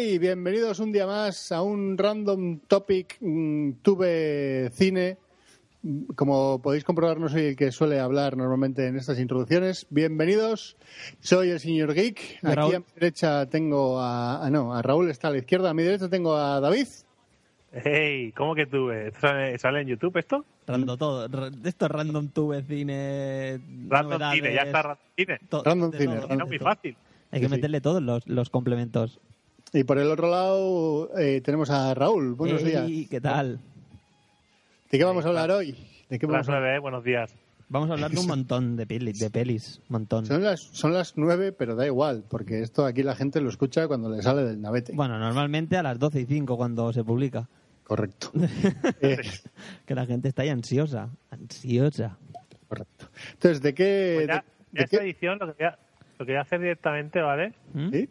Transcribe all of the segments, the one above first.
Hey, bienvenidos un día más a un Random Topic mm, Tube Cine. Como podéis comprobar, no soy el que suele hablar normalmente en estas introducciones. Bienvenidos, soy el señor Geek. Aquí Raúl. a mi derecha tengo a, no, a Raúl está a la izquierda. A mi derecha tengo a David. Hey, ¿cómo que? ¿Esto ¿Sale, sale en YouTube esto? Random todo. Esto es random tube, cine. Random novedades, Cine, ya está Random Cine. to- Random cine, todo, random No, muy fácil. Hay que Sí, sí. meterle todos los, los complementos. Y por el otro lado eh, tenemos a Raúl. Buenos Ey, días. ¿Qué tal? ¿De qué vamos a hablar hoy? ¿De qué Las vamos a hablar? nueve, ¿eh? buenos días. Vamos a hablar de un montón de pelis, de pelis. Montón. Son las, son las nueve, pero da igual, porque esto aquí la gente lo escucha cuando le sale del navete. Bueno, normalmente a las 12 y 5 cuando se publica. Correcto. Eh, Que la gente está ahí ansiosa. Ansiosa. correcto. Entonces, ¿de qué...? Pues ya, de- ya de esta qué- edición lo que, voy a, lo que voy a hacer directamente, ¿vale? ¿Mm? ¿Sí?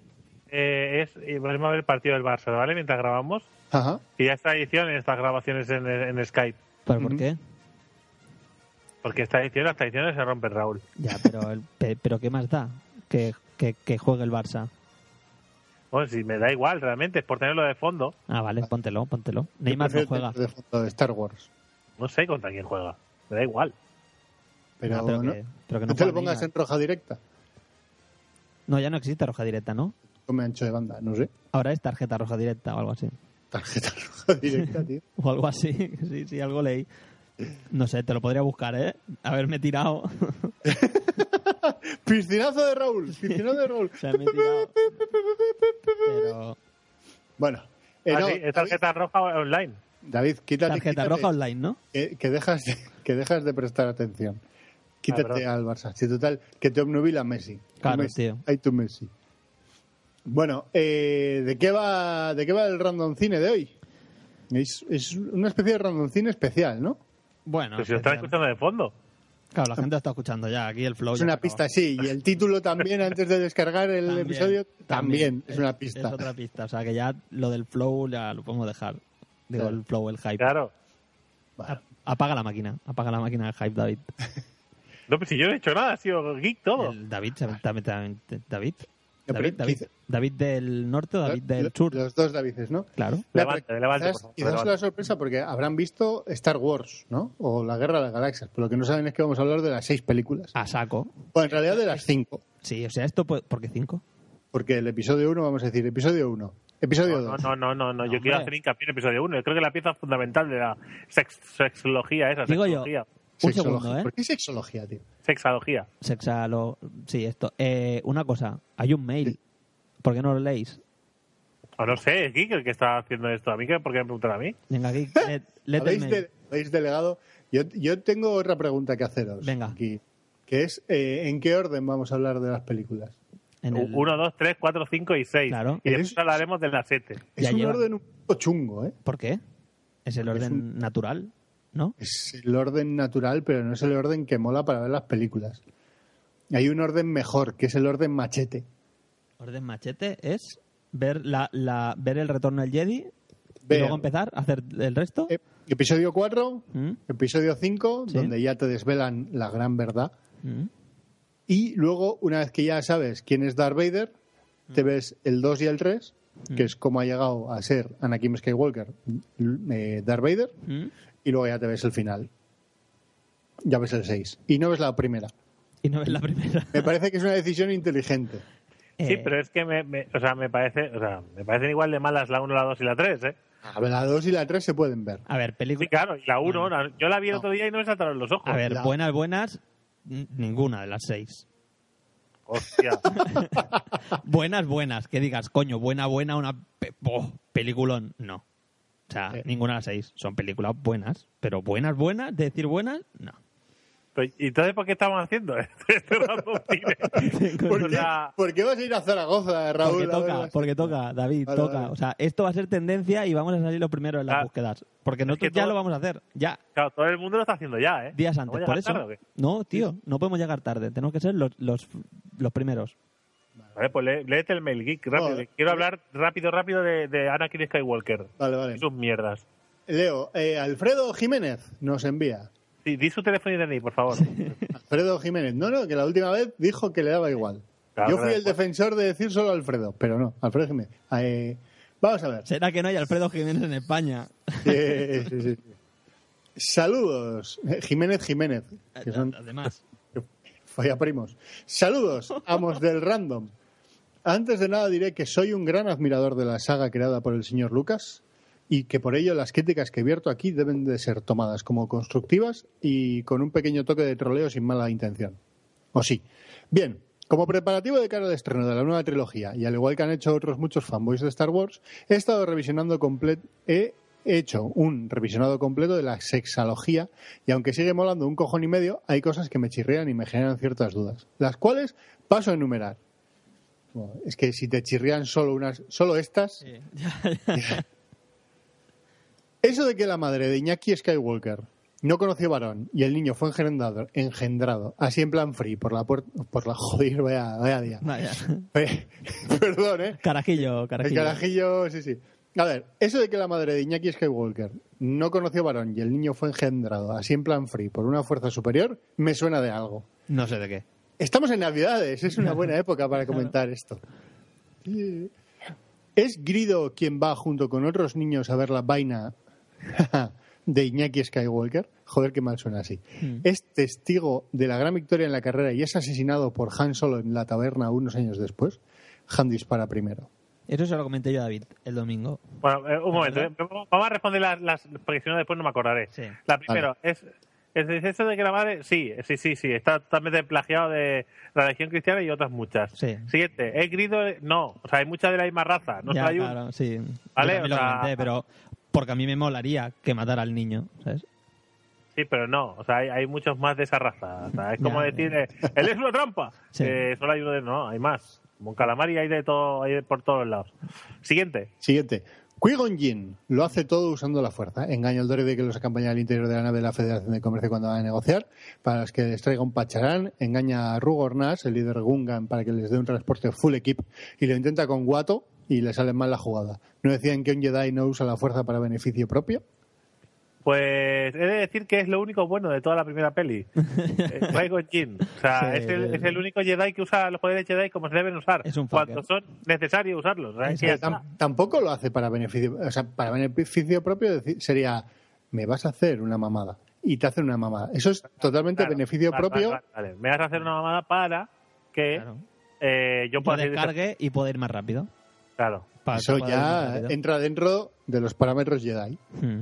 Eh, es a ver el partido del Barça, ¿vale? Mientras grabamos. Ajá. Y ya esta edición en estas grabaciones en, en Skype. ¿Pero por qué? Porque esta edición, las tradiciones se rompen, Raúl. Ya, pero, el- pero ¿qué más da? Que, que, que juegue el Barça. Bueno, si me da igual, realmente, es por tenerlo de fondo. Ah, vale, póntelo, póntelo. Neymar no juega. de fondo de Star Wars. No sé contra quién juega. Me da igual. Pero, Ah, pero no, que, pero que no no te lo pongas Neymar. en roja directa. No, ya no existe roja directa, ¿no? Come ancho de banda, no sé. Ahora es tarjeta roja directa o algo así. Tarjeta roja directa, tío. O algo así. Sí, sí, algo leí. No sé, te lo podría buscar, ¿eh? Haberme tirado. Piscinazo de Raúl. Piscinazo de Raúl. O sea, me he tirado. Pero. Bueno. eh, Ah, no, es David, tarjeta roja online. David, quítate. Tarjeta quítate, roja online, ¿no? Que, que dejas, de- que dejas de prestar atención. Quítate Ah, perdón. al Barça. Si total, que te obnubila Messi. Claro, Messi. tío. Hay tu Messi. Bueno, eh, ¿de qué va de qué va el random cine de hoy? Es, es una especie de random cine especial, ¿no? Bueno. Pero si lo están escuchando de fondo. Claro, la gente lo está escuchando ya. Aquí el flow. Es una pista, sí. Y el título también, antes de descargar el También, episodio, también, es una Es pista. otra pista. O sea, que ya lo del flow ya lo podemos dejar. Digo, Claro. el flow, el hype. Claro. Bueno, Apaga la máquina. Apaga la máquina del hype, David. No, pues si yo no he hecho nada, ha sido geek todo. El David, David, David, No, del norte o David del sur. Los dos Davides, ¿no? Claro. Levante, pero levante, quizás, por favor, quizás levante. la sorpresa porque habrán visto Star Wars, ¿no? O la Guerra de las Galaxias. Pero lo que no saben es que vamos a hablar de las seis películas. A saco. Bueno, en realidad de las cinco. Sí, o sea, esto puede... ¿Por qué cinco? Porque el episodio uno, vamos a decir, episodio uno. Episodio No, dos. no, no, no, no, yo Hombre. quiero hacer hincapié en el episodio 1. Yo creo que la pieza fundamental de la sex- sexología esa, Digo yo. Sexología. Un Sexología. segundo, ¿eh? ¿Por qué sexología, tío? Sexología. Sexalo... Sí, esto. Eh, una cosa. Hay un mail. ¿Por qué no lo leéis? O no sé, es Geek el que está haciendo esto. ¿A mí qué? ¿Por qué me preguntan a mí? Venga, aquí. le- el ¿Habéis, mail. de- habéis delegado? Yo, yo tengo otra pregunta que haceros. Venga. Aquí, que es, eh, ¿en qué orden vamos a hablar de las películas? En el- 1, 2, 3, 4, 5 y 6. Claro. Y después Es- hablaremos de las 7. Es Ya un lleva. orden un poco chungo, ¿eh? ¿Por qué? Es el Porque es orden un- natural, ¿no? Es el orden natural, pero no es el orden que mola para ver las películas. Hay un orden mejor, que es el orden machete. Orden machete es ver la, la ver el retorno del Jedi y Ver- luego empezar a hacer el resto. Eh, Episodio 4, ¿Mm? episodio 5, Sí. donde ya te desvelan la gran verdad. ¿Mm? Y luego, una vez que ya sabes quién es Darth Vader, te ves el 2 y el 3, que es cómo ha llegado a ser Anakin Skywalker, eh, Darth Vader, ¿Mm? Y luego ya te ves el final. Ya ves el 6. Y no ves la primera. Y no ves la primera. Me parece que es una decisión inteligente. Sí, Eh, pero es que me, me- o sea, me parece, o sea, me parecen igual de malas la 1, la 2 y la 3, ¿eh? A ver, la 2 y la 3 se pueden ver. A ver, película. Sí, claro, y la 1, yo la vi el otro día y no me saltaron los ojos. A ver, La- buenas, buenas, ninguna de las seis. Hostia. Buenas, buenas, que digas, coño, buena, buena, una pe- oh, peliculón. No. O sea, Sí. ninguna de las seis. Son películas buenas, pero buenas, buenas, de decir buenas, no. Pero, ¿Y entonces por qué estamos haciendo este random cine? ¿Por sea, por qué vas a ir a Zaragoza, Raúl? Porque toca, porque toca, David, Vale, toca. vale. O sea, esto va a ser tendencia y vamos a salir los primeros en las Ah, búsquedas. Porque nosotros que ya todo- lo vamos a hacer, ya, claro, todo el mundo lo está haciendo ya, ¿eh? días ¿Vamos antes. Por eso, tarde no, tío, no podemos llegar tarde. Tenemos que ser los, los, los primeros. Vale, pues lé- léete el mail geek rápido. Quiero hablar rápido, rápido de, de Anakin Skywalker. Vale, vale. Y sus mierdas. Leo, eh, Alfredo Jiménez nos envía. Sí, di su teléfono y DNI, por favor. Alfredo Jiménez. No, no, que la última vez dijo que le daba igual. Claro, Yo fui claro. el defensor de decir solo Alfredo, pero no, Alfredo Jiménez. Eh, vamos a ver. ¿Será que no hay Alfredo Jiménez en España? Sí, sí, sí. Saludos, Jiménez Jiménez, que son Además. primos. Saludos, amos del random. Antes de nada diré que soy un gran admirador de la saga creada por el señor Lucas y que por ello las críticas que vierto aquí deben de ser tomadas como constructivas y con un pequeño toque de troleo sin mala intención. ¿O sí? Bien, como preparativo de cara al estreno de la nueva trilogía, y al igual que han hecho otros muchos fanboys de Star Wars, he estado revisionando completo, he hecho un revisionado completo de la sexalogía, y aunque sigue molando un cojón y medio, hay cosas que me chirrean y me generan ciertas dudas, las cuales paso a enumerar. Es que si te chirrían solo unas, solo estas, eso de que la madre de Iñaki Skywalker no conoció varón y el niño fue engendrado, engendrado así en plan free por la puerta, por la joder, vaya, vaya día. Vaya. Perdón, ¿eh? Carajillo, El carajillo. carajillo, sí, sí. A ver, eso de que la madre de Iñaki Skywalker no conoció varón y el niño fue engendrado así en plan free por una fuerza superior, me suena de algo. No sé de qué. Estamos en Navidades, es una buena época para comentar esto. ¿Es Grido quien va junto con otros niños a ver la vaina de Iñaki Skywalker? Joder, qué mal suena así. ¿Es testigo de la gran victoria en la carrera y es asesinado por Han Solo en la taberna unos años después? Han dispara primero. Eso se lo comenté yo a David el domingo. Bueno, eh, un momento. eh. Vamos a responder las, las porque si no después no me acordaré. Sí. La primera es, es es eso de que la madre, sí, sí, sí, sí, está totalmente plagiado de la religión cristiana y otras muchas. Sí. Siguiente, ¿he grido? No, o sea, hay muchas de la misma raza, no ya, solo hay un- claro, sí. Vale, o lo sea- comenté, pero porque a mí me molaría que matara al niño, ¿sabes? Sí, pero no, o sea, hay, hay muchos más de esa raza. O sea, es como Ya, decir, eh, él es una trampa. Sí. Solo hay uno de, no, hay más. Como un calamar y hay de todo, hay de por todos lados. Siguiente. Siguiente. Qui-Gon Jinn lo hace todo usando la fuerza. Engaña al droide que los acompaña al interior de la nave de la Federación de Comercio cuando van a negociar para que les traiga un pacharán. Engaña a Rugor el líder Gungan, para que les dé un transporte full equip y lo intenta con Guato y le sale mal la jugada. ¿No decían que un Jedi no usa la fuerza para beneficio propio? Pues he de decir que es lo único bueno de toda la primera peli. Eh, Qui-Gon Jinn. O sea, Sí. es, el, es el único Jedi que usa los poderes Jedi como se deben usar. Es un cuando son necesarios usarlos. O sea, es que tampoco lo hace para beneficio, o sea, para beneficio propio decir- sería me vas a hacer una mamada y te hacen una mamada. Eso es totalmente Claro. beneficio Vale, propio. vale, vale. Me vas a hacer una mamada para que Claro. eh, yo pueda descargue y poder ir más rápido. Claro, Para Eso ya entra dentro de los parámetros Jedi. Hmm.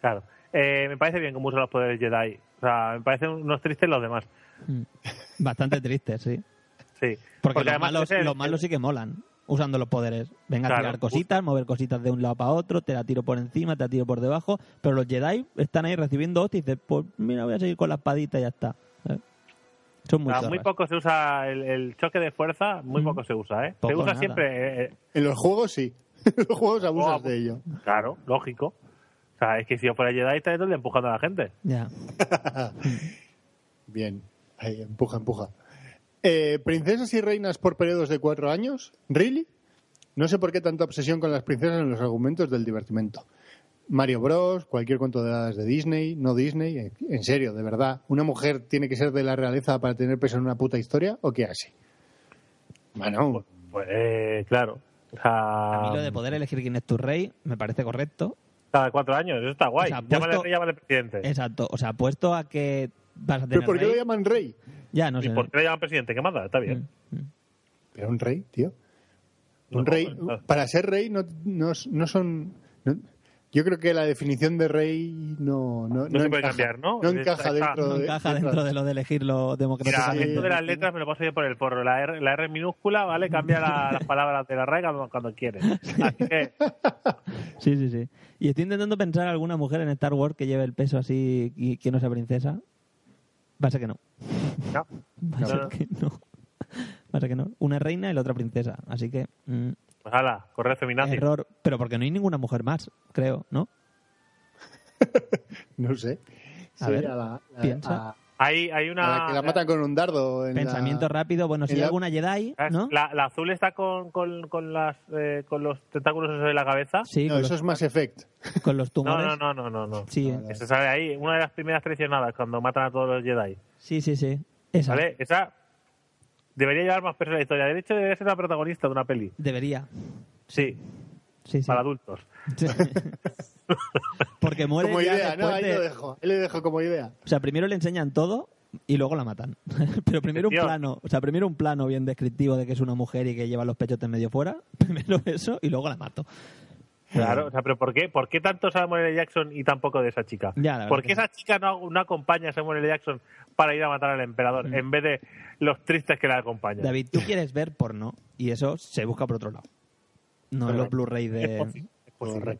Claro. Eh, me parece bien cómo usan los poderes Jedi. O sea, me parecen unos tristes los demás. Hmm. Bastante triste, sí. Sí. Porque, los, además malos, ese- los malos sí que molan usando los poderes. Venga a tirar cositas, mover cositas de un lado para otro, te la tiro por encima, te la tiro por debajo, pero los Jedi están ahí recibiendo hostias y dices, pues mira, voy a seguir con la espadita y ya está. ¿eh? Son muy, O sea, muy poco se usa el, el choque de fuerza, muy Mm. poco se usa, ¿eh? Poco, se usa nada. siempre, eh, eh, En los juegos sí. en los juegos abusas Oh, de ello. claro, lógico. O sea, es que si yo fuera Jedi estaría todo el día empujando a la gente. Ya. Bien. Ahí, empuja, empuja. Eh, ¿Princesas y reinas por periodos de cuatro años? ¿Really? No sé por qué tanta obsesión con las princesas en los argumentos del divertimento. Mario Bros, cualquier cuento de hadas de Disney, no Disney, eh, en serio, de verdad. ¿Una mujer tiene que ser de la realeza para tener peso en una puta historia o qué hace? Bueno, Pues eh, claro. O sea, A mí lo de poder elegir quién es tu rey me parece correcto. Cada cuatro años, eso está guay. O sea, llámale puesto- rey, llámale presidente. Exacto. O sea, puesto a que vas a tener ¿pero por qué rey, lo llaman rey? Ya, no ¿Y sé. por qué le llaman presidente? ¿Qué manda? Está bien. Mm, mm. Pero un rey, tío. Un No, rey, no. para ser rey no, no, no son... no- Yo creo que la definición de rey no, no, No se puede encaja, cambiar, ¿no? No encaja dentro No de. encaja dentro de lo de elegirlo Mira, democráticamente. esto de las letras me lo paso yo por el forro. La R, la R minúscula, ¿vale? Cambia la- las palabras de la RAE cuando, cuando quieres. Así que, Sí, sí, sí. Y estoy intentando pensar alguna mujer en Star Wars que lleve el peso así y que no sea princesa. Va a ser que no. no. Va a ser No. que no. Va a ser que no. Una reina y la otra princesa. Así que. mm, Pues hala, correr feminazi. error. Pero porque no hay ninguna mujer más, creo, ¿no? No sé. A Sí, ver, a la, a- piensa. a- Hay, hay a una. la que la matan con un dardo. En la- Pensamiento rápido. Bueno, si hay la- alguna Jedi, ¿no? La, la azul está con, con, con, las, eh, con los tentáculos de la cabeza. Sí, No, con, eso los, es Mass Effect. con los tumores. no, no, no, no. no. Sí, eh. Eso sale ahí. Una de las primeras traicionadas cuando matan a todos los Jedi. sí, sí, sí. Esa. ¿Vale? Esa debería llevar más peso en la historia. De hecho, debe ser la protagonista de una peli. Debería. Sí, Sí, sí. para adultos. Porque muere Como ya idea, ¿no? Ahí de- lo dejo. Ahí le dejo como idea. O sea, primero le enseñan todo y luego la matan. Pero primero un plano, o sea, primero un plano bien descriptivo de que es una mujer y que lleva los pechos de medio fuera. Primero eso y luego la mato. Claro, o sea, pero ¿por qué? ¿Por qué tanto Samuel L. Jackson y tan poco de esa chica? Ya, ¿Por que qué esa chica no, no acompaña a Samuel L. Jackson para ir a matar al emperador en vez de los tristes que la acompañan? Mm. David, tú quieres ver porno y eso se busca por otro lado. No en Pero los Blu-ray Es de... posible, es posible.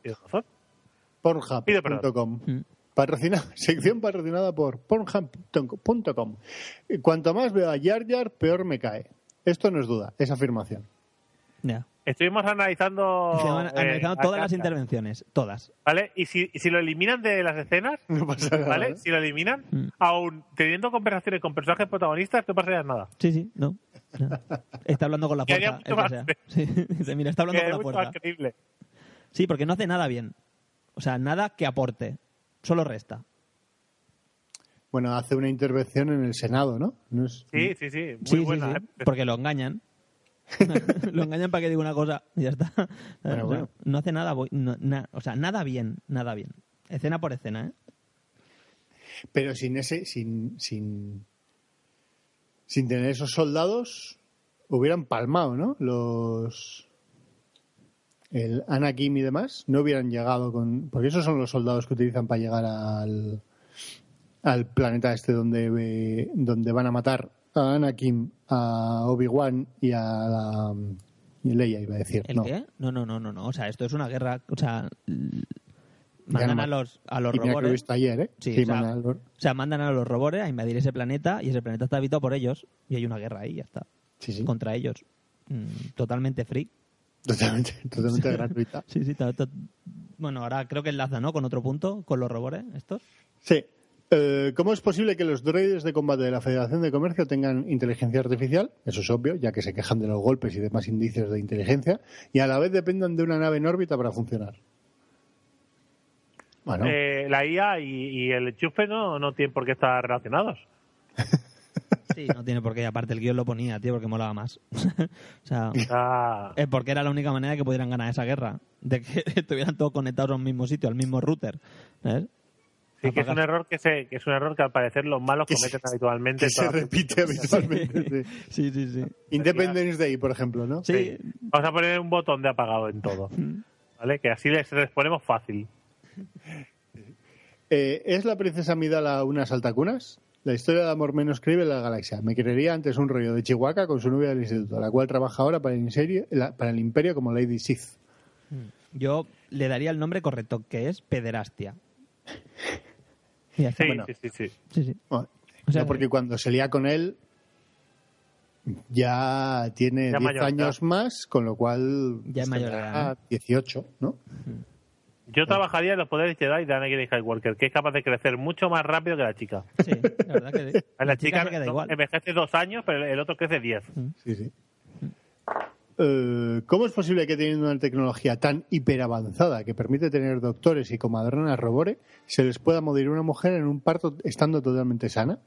Pornhub.com. Mm. Patrocina, sección patrocinada por Pornhub.com. Cuanto más veo a Jar Jar, peor me cae. Esto no es duda, es afirmación. Ya. Estuvimos analizando, eh, todas las intervenciones, todas. ¿Vale? Y si, y si lo eliminan de las escenas, No pasa nada. ¿vale? ¿eh? Si lo eliminan, Mm. aún teniendo conversaciones con personajes protagonistas, no pasaría nada. Sí, sí, no. no. Está hablando con la más- sea. Sí, mira, está hablando Que con la mucho fuerza. más creíble. Sí, porque no hace nada bien. O sea, nada que aporte. Solo resta. Bueno, hace una intervención en el Senado, ¿no? No es- Sí, sí, sí. Muy sí, sí, buena. sí, ¿eh? porque lo engañan. lo engañan para que diga una cosa y ya está. Bueno, O sea, bueno. No hace nada, no- na- o sea, nada bien, nada bien. Escena por escena, ¿eh? Pero sin ese, sin, sin, sin tener esos soldados, hubieran palmado, ¿no? Los el Anakim y demás no hubieran llegado con porque esos son los soldados que utilizan para llegar al al planeta este donde eh, donde van a matar a Anakin, a Obi-Wan y a la y a Leia iba a decir, ¿El no. qué? No, no, no, no, no. O sea, esto es una guerra. O sea, mandan no a los, a los Y que lo he robores. visto ayer, ¿eh? Sí, o sea, los- O sea, mandan a los robores a invadir ese planeta y ese planeta está habitado por ellos. Y hay una guerra ahí, ya está. sí, sí, Contra ellos. Mm, totalmente free. totalmente, totalmente gratuita. Sí, sí. Bueno, ahora creo que enlaza, ¿no? Con otro punto, con los robores, estos. Sí. Eh, ¿Cómo es posible que los droides de combate de la Federación de Comercio tengan inteligencia artificial? Eso es obvio, ya que se quejan de los golpes y demás indicios de inteligencia, y a la vez dependan de una nave en órbita para funcionar. Bueno, Eh, la IA y, y el enchufe no, no tienen por qué estar relacionados. Sí, no tiene por qué. Aparte, el guion lo ponía, tío, porque molaba más. o sea, Ah, es porque era la única manera de que pudieran ganar esa guerra. De que estuvieran todos conectados a un mismo sitio, al mismo router. ¿sabes? Sí, que es un error que, se, que es un error que al parecer los malos Que cometen se- habitualmente. que en se repite habitualmente. sí. Sí, sí, sí. Independence Day, por ejemplo, ¿no? Sí, Vamos a poner un botón de apagado en todo. ¿Vale? Que así les respondemos fácil. Eh, ¿Es la princesa Midala una saltacunas? La historia de amor menos creíble de la galaxia. Me creería antes un rollo de Chihuahua con su novia del instituto, la cual trabaja ahora para el, imperio, la- para el imperio como Lady Sith. yo le daría el nombre correcto, que es pederastia. Y ya está. Sí, Bueno. sí, sí, sí. Sí, sí. Bueno, O sea, no, porque cuando se lía con él ya tiene Ya 10 mayor, años más, con lo cual Ya es mayor edad, 18, ¿no? Yo trabajaría en los poderes Jedi de Anakin Skywalker, que es capaz de crecer mucho más rápido que la chica. Sí, la verdad que sí. La, chica, queda no, igual. envejece dos años, pero el otro crece diez. Sí, sí. Eh, ¿Cómo es posible que teniendo una tecnología tan hiperavanzada que permite tener doctores y comadronas robore, se les pueda morir una mujer en un parto estando totalmente sana?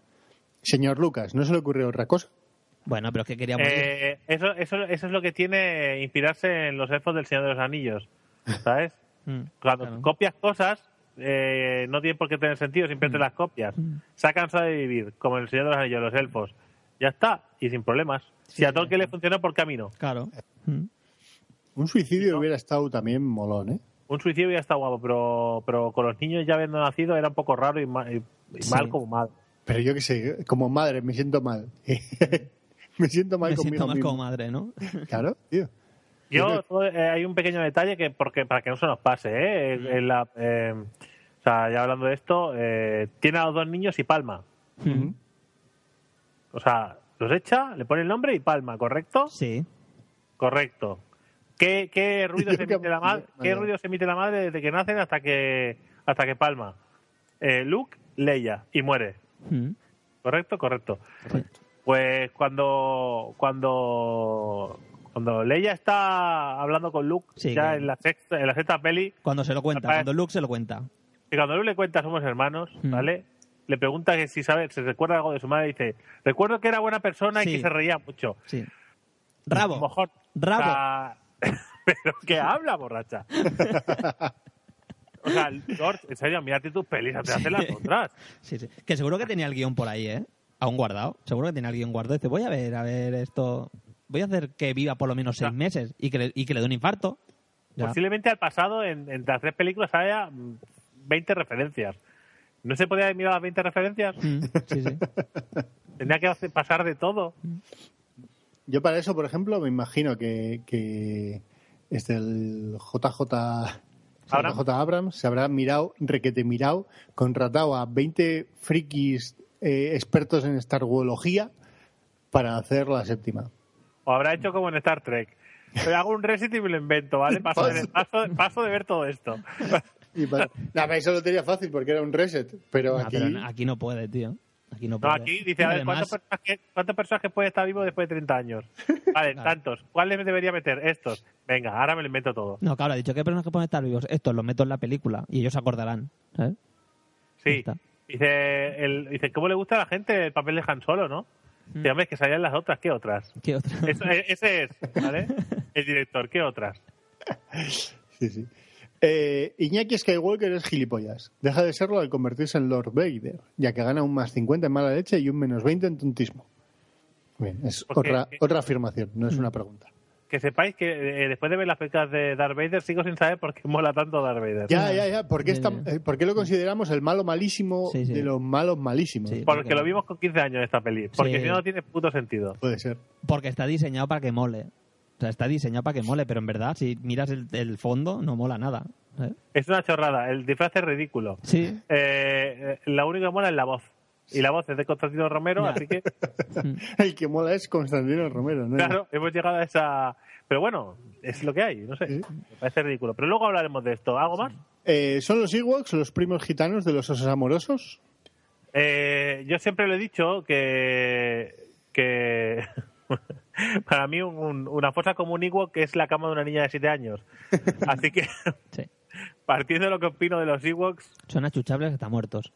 Señor Lucas, ¿no se le ocurrió otra cosa? Bueno, pero es que quería morir. Eh, eso, eso, eso es lo que tiene inspirarse en los elfos del Señor de los Anillos. ¿Sabes? Mm, Cuando claro. copias cosas, eh, no tiene por qué tener sentido, simplemente Mm. las copias. Se ha cansado de vivir, como el Señor de los Anillos, los elfos. Ya está, y sin problemas. Si a Tolkien le funcionó, ¿por qué a mí no? Claro. Mm. Un suicidio hubiera estado también molón, ¿eh? un suicidio ya está guapo, pero, pero con los niños ya habiendo nacido era un poco raro y, ma- y- y Sí. mal como mal. Pero yo qué sé, como madre me siento mal. me siento mal Me conmigo siento más mismo. como madre, ¿no? Claro, tío. Yo, todo- eh, hay un pequeño detalle que, porque para que no se nos pase, ¿eh? En- en la, eh, o sea, ya hablando de esto, eh, tiene a los dos niños y palma. Ujú. O sea, los echa, le pone el nombre y palma, ¿correcto? Sí. Correcto. ¿Qué, qué ruido se emite la madre? ¿Qué ruido se emite la madre desde que nacen hasta que hasta que palma? Eh, Luke, Leia y muere. Mm. ¿Correcto? Correcto. Pues cuando cuando cuando Leia está hablando con Luke Sí, ya en la sexta en la sexta peli Cuando se lo cuenta, cuando Luke se lo cuenta. y cuando Luke le cuenta somos hermanos, Mm. ¿vale? Le pregunta que si sabe, se recuerda algo de su madre y dice, recuerdo que era buena persona y Sí. que se reía mucho. Sí. Rabo. mejor- Rabo. Pero que habla, borracha. o sea, Lord, en serio, mírate tus pelis, te hacen las otras. Sí, sí. Que seguro que tenía el guion por ahí, ¿eh? Aún guardado. Seguro que tenía el guion guardado. Dice, voy a ver, a ver esto. Voy a hacer que viva por lo menos seis Ya. meses y que le, y que le dé un infarto. Ya. Posiblemente al pasado, en, en las tres películas, haya mm, 20 referencias. ¿No se podía mirar las 20 referencias? Mm, sí, sí. Tenía que hacer- pasar de todo. Yo para eso, por ejemplo, me imagino que, que este, el JJ, Abrams. JJ Abrams se habrá mirado, requete mirado, contratado a 20 frikis eh, expertos en Star Warología para hacer la séptima. O habrá hecho como en Star Trek. Pero hago un reset y me lo invento, ¿vale? Paso de, paso, paso de ver todo esto. Y para... Nah, pero eso lo tenía fácil porque era un reset, pero Ah, aquí... pero aquí no puede, tío. Aquí no No, puede. aquí dice, a ver, además- ¿cuántos personajes, ¿cuántos personajes puede estar vivo después de 30 años? Vale, Claro. tantos. ¿Cuáles me debería meter? Estos. Venga, ahora me lo invento todo. No, claro, ha dicho que personajes pueden estar vivos. Estos los meto en la película y ellos se acordarán. Sí. Dice, el, dice, ¿cómo le gusta a la gente el papel de Han Solo, no? Mm. Es que salían las otras. ¿Qué otras? ¿Qué otra? Eso- e- ese es, ¿vale? El director. ¿Qué otras? Sí, sí. Eh, Iñaki Skywalker es gilipollas. Deja de serlo al convertirse en Lord Vader, ya que gana un más 50 en mala leche y un menos 20 en tontismo. Bien, es Porque- otra, otra afirmación, no es una pregunta. Que sepáis que eh, después de ver las películas de Darth Vader sigo sin saber por qué mola tanto Darth Vader. Ya, ya, ya. ¿Por qué, Ya, está- ya. eh, por qué lo consideramos el malo malísimo Sí, sí. de los malos malísimos? Sí. Porque lo vimos con 15 años esta peli. Porque Sí. si no, no tiene puto sentido. Puede ser. Porque está diseñado para que mole. O sea, está diseñado para que mole, pero en verdad, si miras el, el fondo, no mola nada. ¿eh? Es una chorrada. El disfraz es ridículo. Sí. Eh, la única que mola es la voz. Y la voz es de Constantino Romero, Ya. así que, El que mola es Constantino Romero, ¿no? claro, hemos llegado a esa... Pero bueno, es lo que hay, no sé. Sí. Me parece ridículo. Pero luego hablaremos de esto. ¿Algo más? Eh, ¿Son los Ewoks los primos gitanos de los osos amorosos? Eh, yo siempre le he dicho que... que para mí un- una fosa como un Ewok es la cama de una niña de 7 años. Así que, sí. partiendo de lo que opino de los Ewoks, Son achuchables hasta muertos.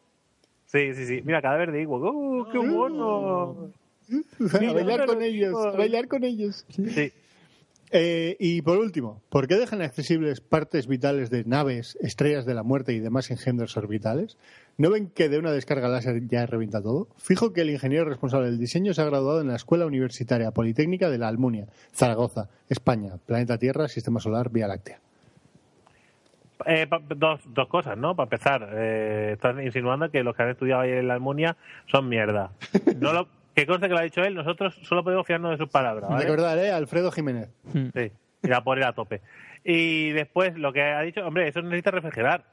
sí, sí, sí. Mira, cadáver de Ewok. ¡Uh, qué bueno! a bailar con ellos, a bailar con ellos. Sí. Eh, y por último, ¿por qué dejan accesibles partes vitales de naves, estrellas de la muerte y demás engendros orbitales? ¿No ven que de una descarga láser ya revienta todo? Fijo que el ingeniero responsable del diseño se ha graduado en la Escuela Universitaria Politécnica de la Almunia, Zaragoza, España, planeta Tierra, Sistema Solar, Vía Láctea. Eh, dos cosas, ¿no? Para empezar, eh, estás insinuando que los que han estudiado ahí en la Almunia son mierda. No lo, que conste que lo ha dicho él, nosotros solo podemos fiarnos de sus palabras. ¿vale? Recordar, ¿eh? Alfredo Jiménez. Mm. Sí, y la poner a tope. Y después, lo que ha dicho, hombre, eso necesita refrigerar.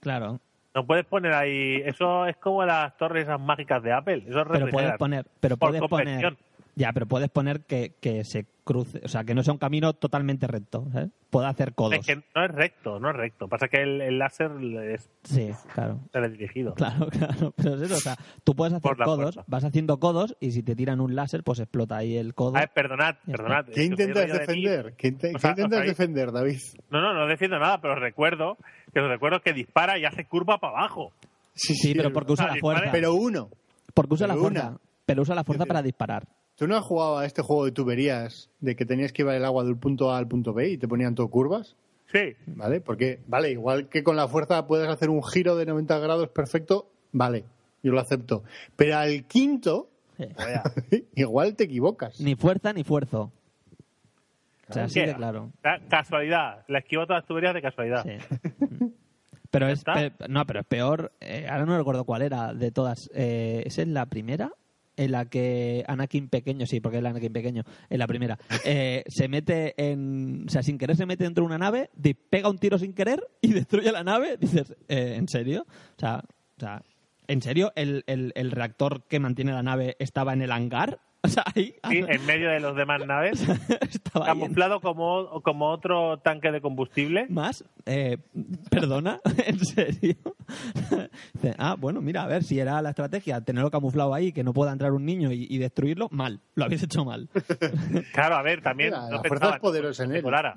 Claro. No puedes poner ahí. Eso es como las torres esas mágicas de Apple. Eso es Pero puedes refrigerar. poner, pero Por puedes poner. Ya, pero puedes poner que, que se cruce, o sea, que no sea un camino totalmente recto, ¿sabes? Puede hacer codos. Es que no es recto, no es recto. Pasa que el, el láser es Sí, claro. teledirigido. Claro, claro, pero es eso, o sea, tú puedes hacer codos, vas haciendo codos y si te tiran un láser, pues explota ahí el codo. A ver, perdonad, perdonad. ¿Qué os intentas de defender? ¿Qué, inte- O qué intentas o sea, defender, David? No, no, no defiendo nada, pero recuerdo que los recuerdo que dispara y hace curva para abajo. Sí, sí, pero es porque usa Ah, la dispara- fuerza. Pero uno. porque usa la pero fuerza. una. Pero usa la fuerza Sí, sí. para disparar. ¿Tú no has jugado a este juego de tuberías de que tenías que llevar el agua del punto A al punto B y te ponían todo curvas? Sí, ¿Vale? Porque, vale, igual que con la fuerza puedes hacer un giro de 90 grados perfecto, vale, yo lo acepto. Pero al quinto, Sí. vaya. igual te equivocas. Ni fuerza ni fuerzo. O sea, así de claro. Ca- Casualidad. La esquivó todas las tuberías de casualidad. Sí. Pero es pe- no, pero es peor. eh, ahora no recuerdo cuál era de todas. Eh, ¿Esa es la primera? En la que Anakin pequeño, sí, porque es Anakin pequeño, en la primera, eh, se mete en. O sea, sin querer se mete dentro de una nave, pega un tiro sin querer y destruye la nave. Dices, eh, ¿en serio? O sea, o sea, ¿en serio el, el, el reactor que mantiene la nave estaba en el hangar? O sea, ahí. Sí, en medio de los demás naves, camuflado como, como otro tanque de combustible. más. Eh, Perdona, ¿en serio? Ah, bueno, mira, a ver, si era la estrategia tenerlo camuflado ahí, que no pueda entrar un niño y, y destruirlo, mal, lo habéis hecho mal. Claro, a ver, también Mira, no la fuerza pensaban es poderosa en él. colara.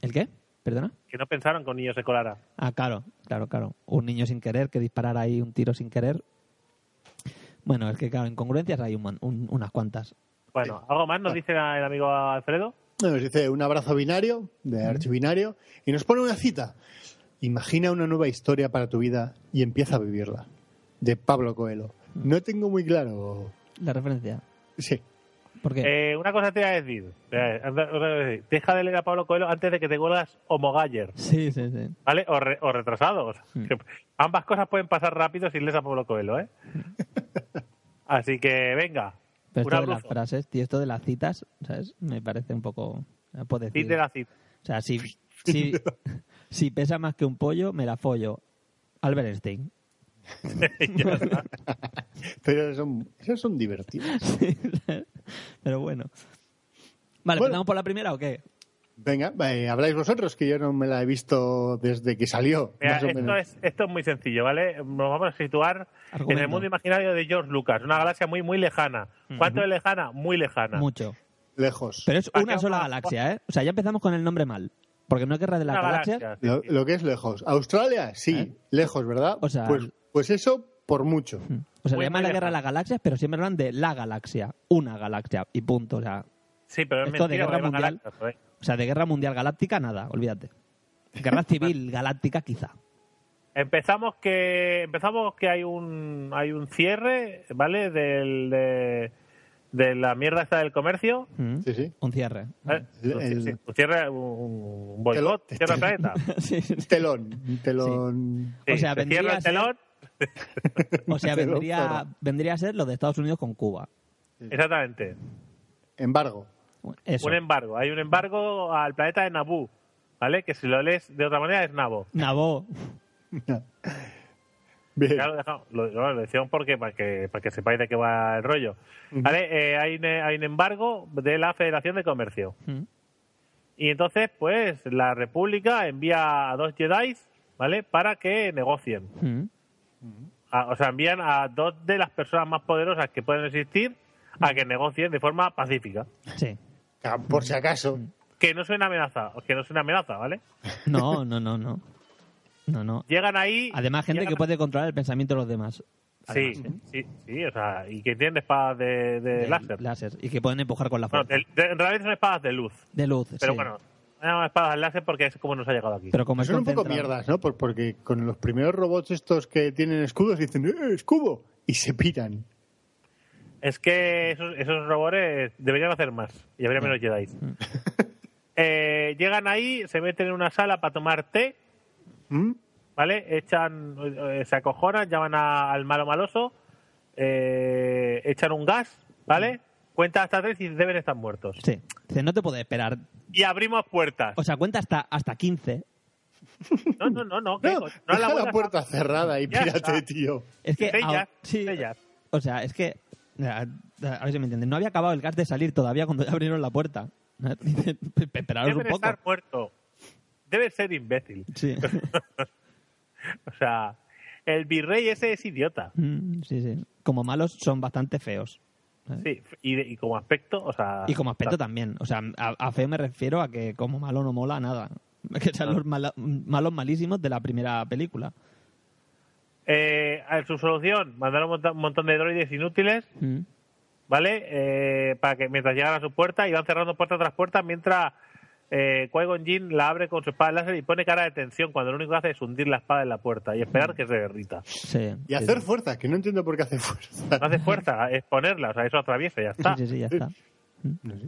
¿El qué? ¿Perdona? Que no pensaron que un niño se colara. Ah, claro, claro, claro. Un niño sin querer, que disparara ahí un tiro sin querer. Bueno, es que claro, incongruencias hay un, unas cuantas. Bueno, ¿algo más nos dice el amigo Alfredo? Nos dice un abrazo binario, de archibinario, y nos pone una cita. Imagina una nueva historia para tu vida y empieza a vivirla. De Pablo Coelho. No tengo muy claro. La referencia. Sí. ¿Por qué? Eh, una cosa te voy a decir. Eh. Deja de leer a Pablo Coelho antes de que te vuelvas homogaller, Sí, sí, sí. ¿vale? O, re- o retrasado. O sea, Mm. ambas cosas pueden pasar rápido si lees a Pablo Coelho, ¿eh? Así que venga. Pero esto de las frases, tío, esto de las citas, ¿sabes? Me parece un poco... no puedo decir. Fin de la cita. O sea, si, si, si pesa más que un pollo, me la follo. Albert Einstein. Ya está. Pero son, esos son divertidos. Pero bueno. Vale, Bueno. ¿empezamos por la primera o qué? Venga, eh, habláis vosotros, que yo no me la he visto desde que salió. Mira, más o esto, menos. es, esto es muy sencillo, ¿vale? Nos vamos a situar en Argumento. el mundo imaginario de George Lucas, una galaxia muy, muy lejana. ¿Cuánto es lejana? Muy lejana. Mucho. Lejos. Pero es ¿Para una sola vamos galaxia, ¿eh? O sea, ya empezamos con el nombre mal. Porque no es guerra de las Una galaxias. galaxia, sí, Lo, sí. lo que es lejos. ¿Australia? Sí, ¿Eh? lejos, ¿verdad? O sea, pues, pues eso por mucho. Mm. O sea, Muy, le llaman muy la guerra de las galaxias, pero siempre hablan de la galaxia. Una galaxia. Y punto. O sea, Sí, pero es Esto de guerra mundial. galaxias, o sea, de guerra mundial galáctica, nada. Olvídate. Guerra civil galáctica, quizá. Empezamos que empezamos que hay un hay un cierre, ¿vale? Del de, de la mierda esta del comercio. Mm. Sí, sí. Un cierre. ¿eh? El- Un ci- el- sí, un cierre, un, un boicot, planeta. Sí, sí. Un telón. Telón. Sí, O sea, se vendría cierra el telón. O sea, vendría, vendría a ser lo de Estados Unidos con Cuba. Exactamente. Embargo. Eso. Un embargo. Hay un embargo al planeta de Naboo, ¿vale? Que si lo lees de otra manera es Nabo. Nabó. Bien. Ya lo, dejamos, lo, lo decíamos porque para que para que sepáis de qué va el rollo. ¿Vale? Eh, hay, un, hay un embargo de la Federación de Comercio. Y entonces, pues, la República envía a dos Jedi, ¿vale? Para que negocien. Mm. A- o sea, envían a dos de las personas más poderosas que pueden existir a que negocien de forma pacífica. Sí. Ah, Por si acaso. Que no suena amenaza, que no suena amenaza, ¿vale? No, no, no, no. No, no. Llegan ahí. Además, gente llegan- que puede controlar el pensamiento de los demás. Sí, sí, sí, o sea, y que tienen espadas de, de De láser. láser. Y que pueden empujar con la Bueno, fuerza. de- de- en realidad son espadas de luz. De luz. Pero sí. bueno, llaman espadas láser porque es como nos ha llegado aquí. Pero como Son un poco mierdas, ¿no? Por- porque con los primeros robots estos que tienen escudos dicen, ¡eh, escudo! Y se piran. Es que esos, esos robots deberían hacer más y habría menos Jedi. Mm. Eh, llegan ahí, se meten en una sala para tomar té, ¿Mm? ¿vale? Echan, eh, se acojonan, llaman a- al malo maloso, eh, echan un gas, ¿vale? Cuenta hasta tres y deben estar muertos. Sí. Dice, no te puedes esperar. Y abrimos puertas. O sea, cuenta hasta, hasta 15. No, no, no, no. ¿qué No, coño? deja la la puerta cerrada y Ya pírate, está. tío. Es que... Sellas, ah, sí. O sea, es que... A, ver si me entienden. No había acabado el gas de salir todavía cuando ya abrieron la puerta. Esperaros un poco. estar muertos. Debe ser imbécil. Sí. O sea, el virrey ese es idiota. Mm, sí, sí. Como malos son bastante feos. Sí, y, de- y como aspecto, o sea... Y como aspecto también. O sea, a, a feo me refiero a que como malo no mola nada. Que sean los malos malísimos de la primera película. Eh, a su solución, mandar un montón de droides inútiles, Mm. ¿vale? Eh, para que mientras llegan a su puerta, y van cerrando puerta tras puerta, mientras eh, Qui-Gon Jinn la abre con su espada láser y pone cara de tensión cuando lo único que hace es hundir la espada en la puerta y esperar que se derrita. Sí. Y hacer sí. fuerza, que no entiendo por qué hace fuerza. No hace fuerza, es ponerla, o sea, eso atraviesa y ya está. Sí, sí, ya está.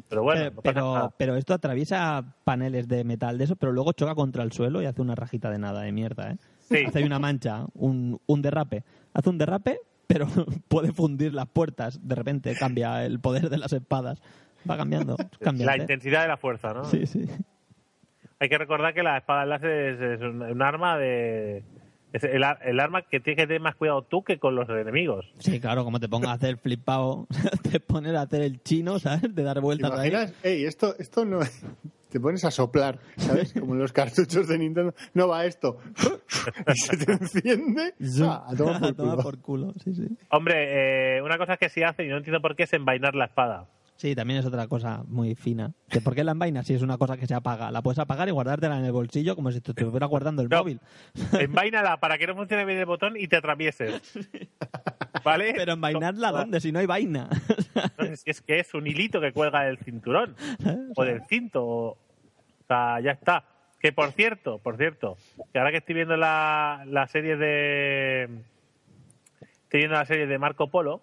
Pero bueno, Eh, no pero, pero esto atraviesa paneles de metal de eso, pero luego choca contra el suelo y hace una rajita de nada, de mierda, ¿eh? Sí. Hace una mancha, un, un derrape. Hace un derrape, pero puede fundir las puertas. De repente cambia el poder de las espadas. Va cambiando. la cambiante. intensidad de la fuerza, ¿no? Sí, sí. Hay que recordar que la espada láser es, es un, un arma de... Es el, ar- el arma que tienes que tener más cuidado tú que con los enemigos. Sí, claro, como te pongas a hacer flipado, te pones a hacer el chino, ¿sabes? De dar ¿Te vueltas ahí. imaginas? Ey, esto, esto no... Te pones a soplar, ¿sabes? Como en los cartuchos de Nintendo. No va esto. y se te enciende. Ah, a tomar por culo. por culo, sí, sí. Hombre, eh, una cosa que sí hace, y no entiendo por qué, es envainar la espada. Sí, también es otra cosa muy fina. Que ¿Por qué la envainas si es una cosa que se apaga? La puedes apagar y guardártela en el bolsillo como si te estuviera guardando el No. móvil. Envaínala para que no funcione bien el botón y te atravieses. ¿Vale? Pero envainarla, No, ¿dónde? Si no hay vaina. si es que es un hilito que cuelga del cinturón o del cinto. O, o sea, ya está. Que por cierto, por cierto, que ahora que estoy viendo la, la serie de. Estoy viendo la serie de Marco Polo.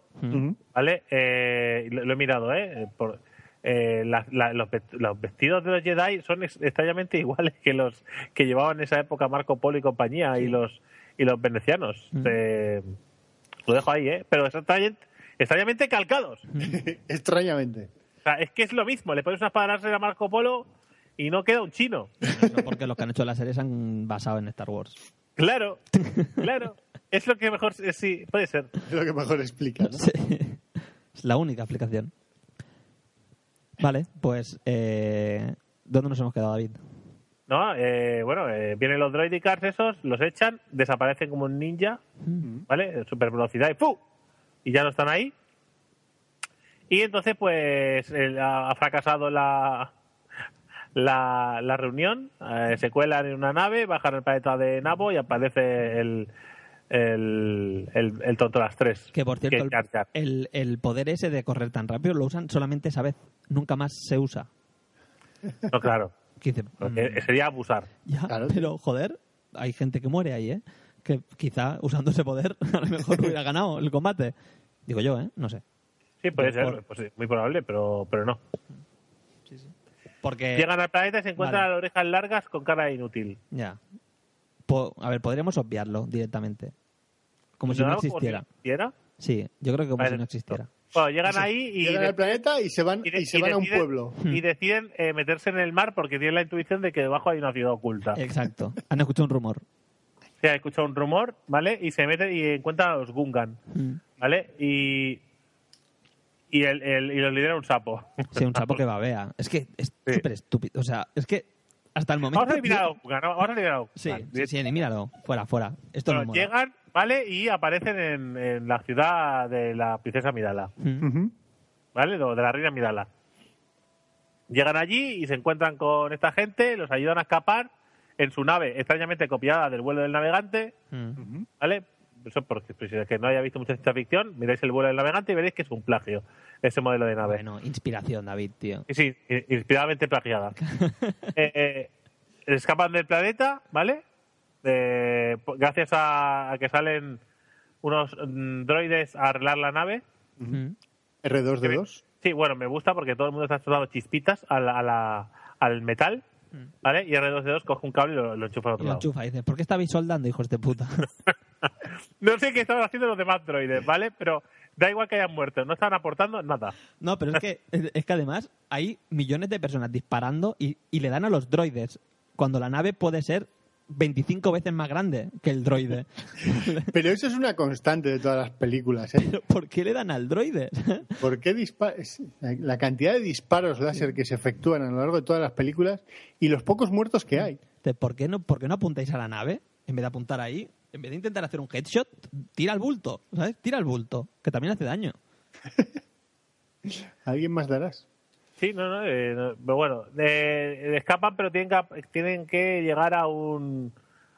¿vale? Eh, lo, lo he mirado, ¿eh? Por, eh, la- la- los, ve- los vestidos de los Jedi son ex- extrañamente iguales que los que llevaban en esa época Marco Polo y compañía y los y los venecianos. Mm. Eh, lo dejo ahí, ¿eh? Pero extrañamente, extrañamente calcados. Extrañamente. O sea, es que es lo mismo. Le pones una espada láser a Marco Polo y no queda un chino. No, porque los que han hecho la serie se han basado en Star Wars. Claro, claro. Es lo que mejor, eh, sí, puede ser. Es lo que mejor explica, ¿no? Sí. Es la única explicación. Vale, pues... Eh, ¿Dónde nos hemos quedado, David? ¿No? Eh, bueno, eh, vienen los droidicars esos, los echan, desaparecen como un ninja, ¿vale? Super velocidad y ¡fu! Y ya no están ahí. Y entonces, pues, el- ha ha fracasado la, la, la reunión, eh, se cuelan en una nave, bajan al planeta de Nabo y aparece el, el, el, el tonto de las tres. Que, por cierto, el, Jar Jar. el- el poder ese de correr tan rápido lo usan solamente esa vez. Nunca más se usa. No, claro. Dice, porque mm, Sería abusar. Ya, Claro. pero joder, hay gente que muere ahí, ¿eh? Que quizá usando ese poder a lo mejor hubiera ganado el combate. Digo yo, ¿eh? No sé. Sí, puede ser, pues sí, muy probable, pero, pero no. Porque... Llegan al planeta y se encuentran Vale. las orejas largas con cara de inútil. Ya. Po- a ver, podríamos obviarlo directamente. Como si no ¿Como si existiera. existiera? Sí, yo creo que como Vale. si no existiera. Bueno, llegan ahí y, Llegan al planeta y se van, y de- y se y van a un pueblo. Y deciden eh, meterse en el mar porque tienen la intuición de que debajo hay una ciudad oculta. Exacto. Han escuchado un rumor. Se ha escuchado un rumor, ¿vale? Y se meten y encuentran a los Gungan, Mm. ¿vale? Y, y, el, el- y los lidera un sapo. Sí, un sapo que babea. Es que es Sí. súper estúpido. O sea, es que hasta el momento... Vamos a eliminar a Gungan, ¿no? vamos a eliminar a los Sí, sí, sí, míralo. Fuera, fuera. Esto Bueno, no mola. llegan, ¿vale? Y aparecen en, en la ciudad de la princesa Midala. Mm. ¿vale? De de la reina Midala. Llegan allí y se encuentran con esta gente, los ayudan a escapar en su nave, extrañamente copiada del vuelo del navegante, Mm. ¿vale? Eso porque pues, si es que no haya visto mucha ciencia ficción, miráis el vuelo del navegante y veréis que es un plagio, ese modelo de nave. Bueno, inspiración, David, tío. Sí, sí, inspiradamente plagiada. Eh, eh, escapan del planeta, ¿vale? Eh, gracias a, a que salen unos mm, droides a arreglar la nave. Mm. R2D2. Sí, bueno, me gusta porque todo el mundo está soldando chispitas a la- a la- al metal, ¿vale? Y R2D2 coge un cable y lo, lo enchufa al Y otro lo lado. enchufa y dice, ¿por qué estabais soldando, hijos de puta? No sé qué estaban haciendo los demás droides, ¿vale? Pero da igual que hayan muerto, no estaban aportando nada. No, pero es que, es que además hay millones de personas disparando y, y le dan a los droides, cuando la nave puede ser 25 veces más grande que el droide. Pero eso es una constante de todas las películas, ¿eh? Pero ¿Por qué le dan al droide? ¿Por qué dispa- es- la cantidad de disparos láser que se efectúan a lo largo de todas las películas y los pocos muertos que hay? ¿Por qué, no, ¿Por qué no apuntáis a la nave? En vez de apuntar ahí, en vez de intentar hacer un headshot, tira al bulto, ¿sabes? Tira al bulto, que también hace daño. ¿A ¿Alguien más darás? Sí, no, no, eh, no, pero bueno, eh, escapan, pero tienen que, tienen que llegar a un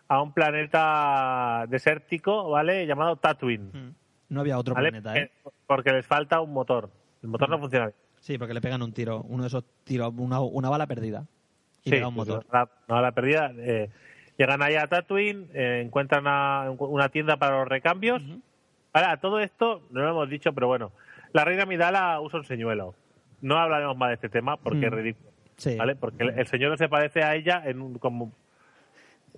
a un planeta desértico, ¿vale? Llamado Tatooine, No había otro ¿vale? planeta, ¿eh? Eh, Porque les falta un motor. El motor no funciona bien. Sí, porque le pegan un tiro, uno de esos tiros, una, una bala perdida. Y Sí, le da un motor. No, no, la perdida. eh, llegan ahí a Tatooine, eh, encuentran a- una tienda para los recambios. Ahora, todo esto, no lo hemos dicho, pero bueno, la reina Midala usa un señuelo. No hablaremos más de este tema porque Mm. es ridículo, Sí. ¿vale? Porque el, el señor no se parece a ella en un- como,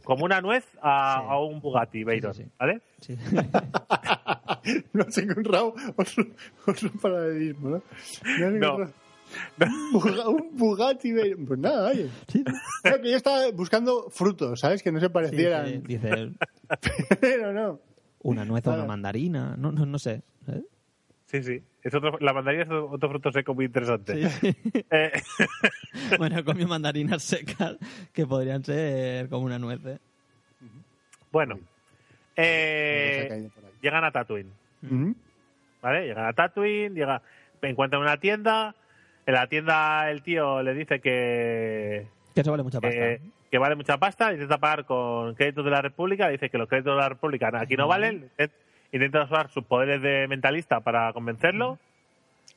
como una nuez a, Sí. a un Bugatti Veyron, sí. ¿vale? Sí. No has encontrado otro, otro paralelismo, ¿no? No has No. encontrado Un Buga- Un Bugatti Veyron. Pues nada, oye. Sí, Claro que yo estaba buscando frutos, ¿sabes? Que no se parecieran. sí. Dice Pero no. una nuez o una mandarina. No, no, no sé. ¿eh? Sí, sí. Es otro, la mandarina es otro fruto seco muy interesante. Sí. Eh, bueno, comió mandarinas secas que podrían ser como una nuez. ¿eh? bueno, eh, llegan a Tatooine. ¿vale? Llegan a Tatooine, llega, encuentran una tienda. En la tienda el tío le dice que, Que eso vale mucha pasta. que, que vale mucha pasta, intenta pagar con créditos de la República, dice que los créditos de la República aquí no valen, intenta usar sus poderes de mentalista para convencerlo,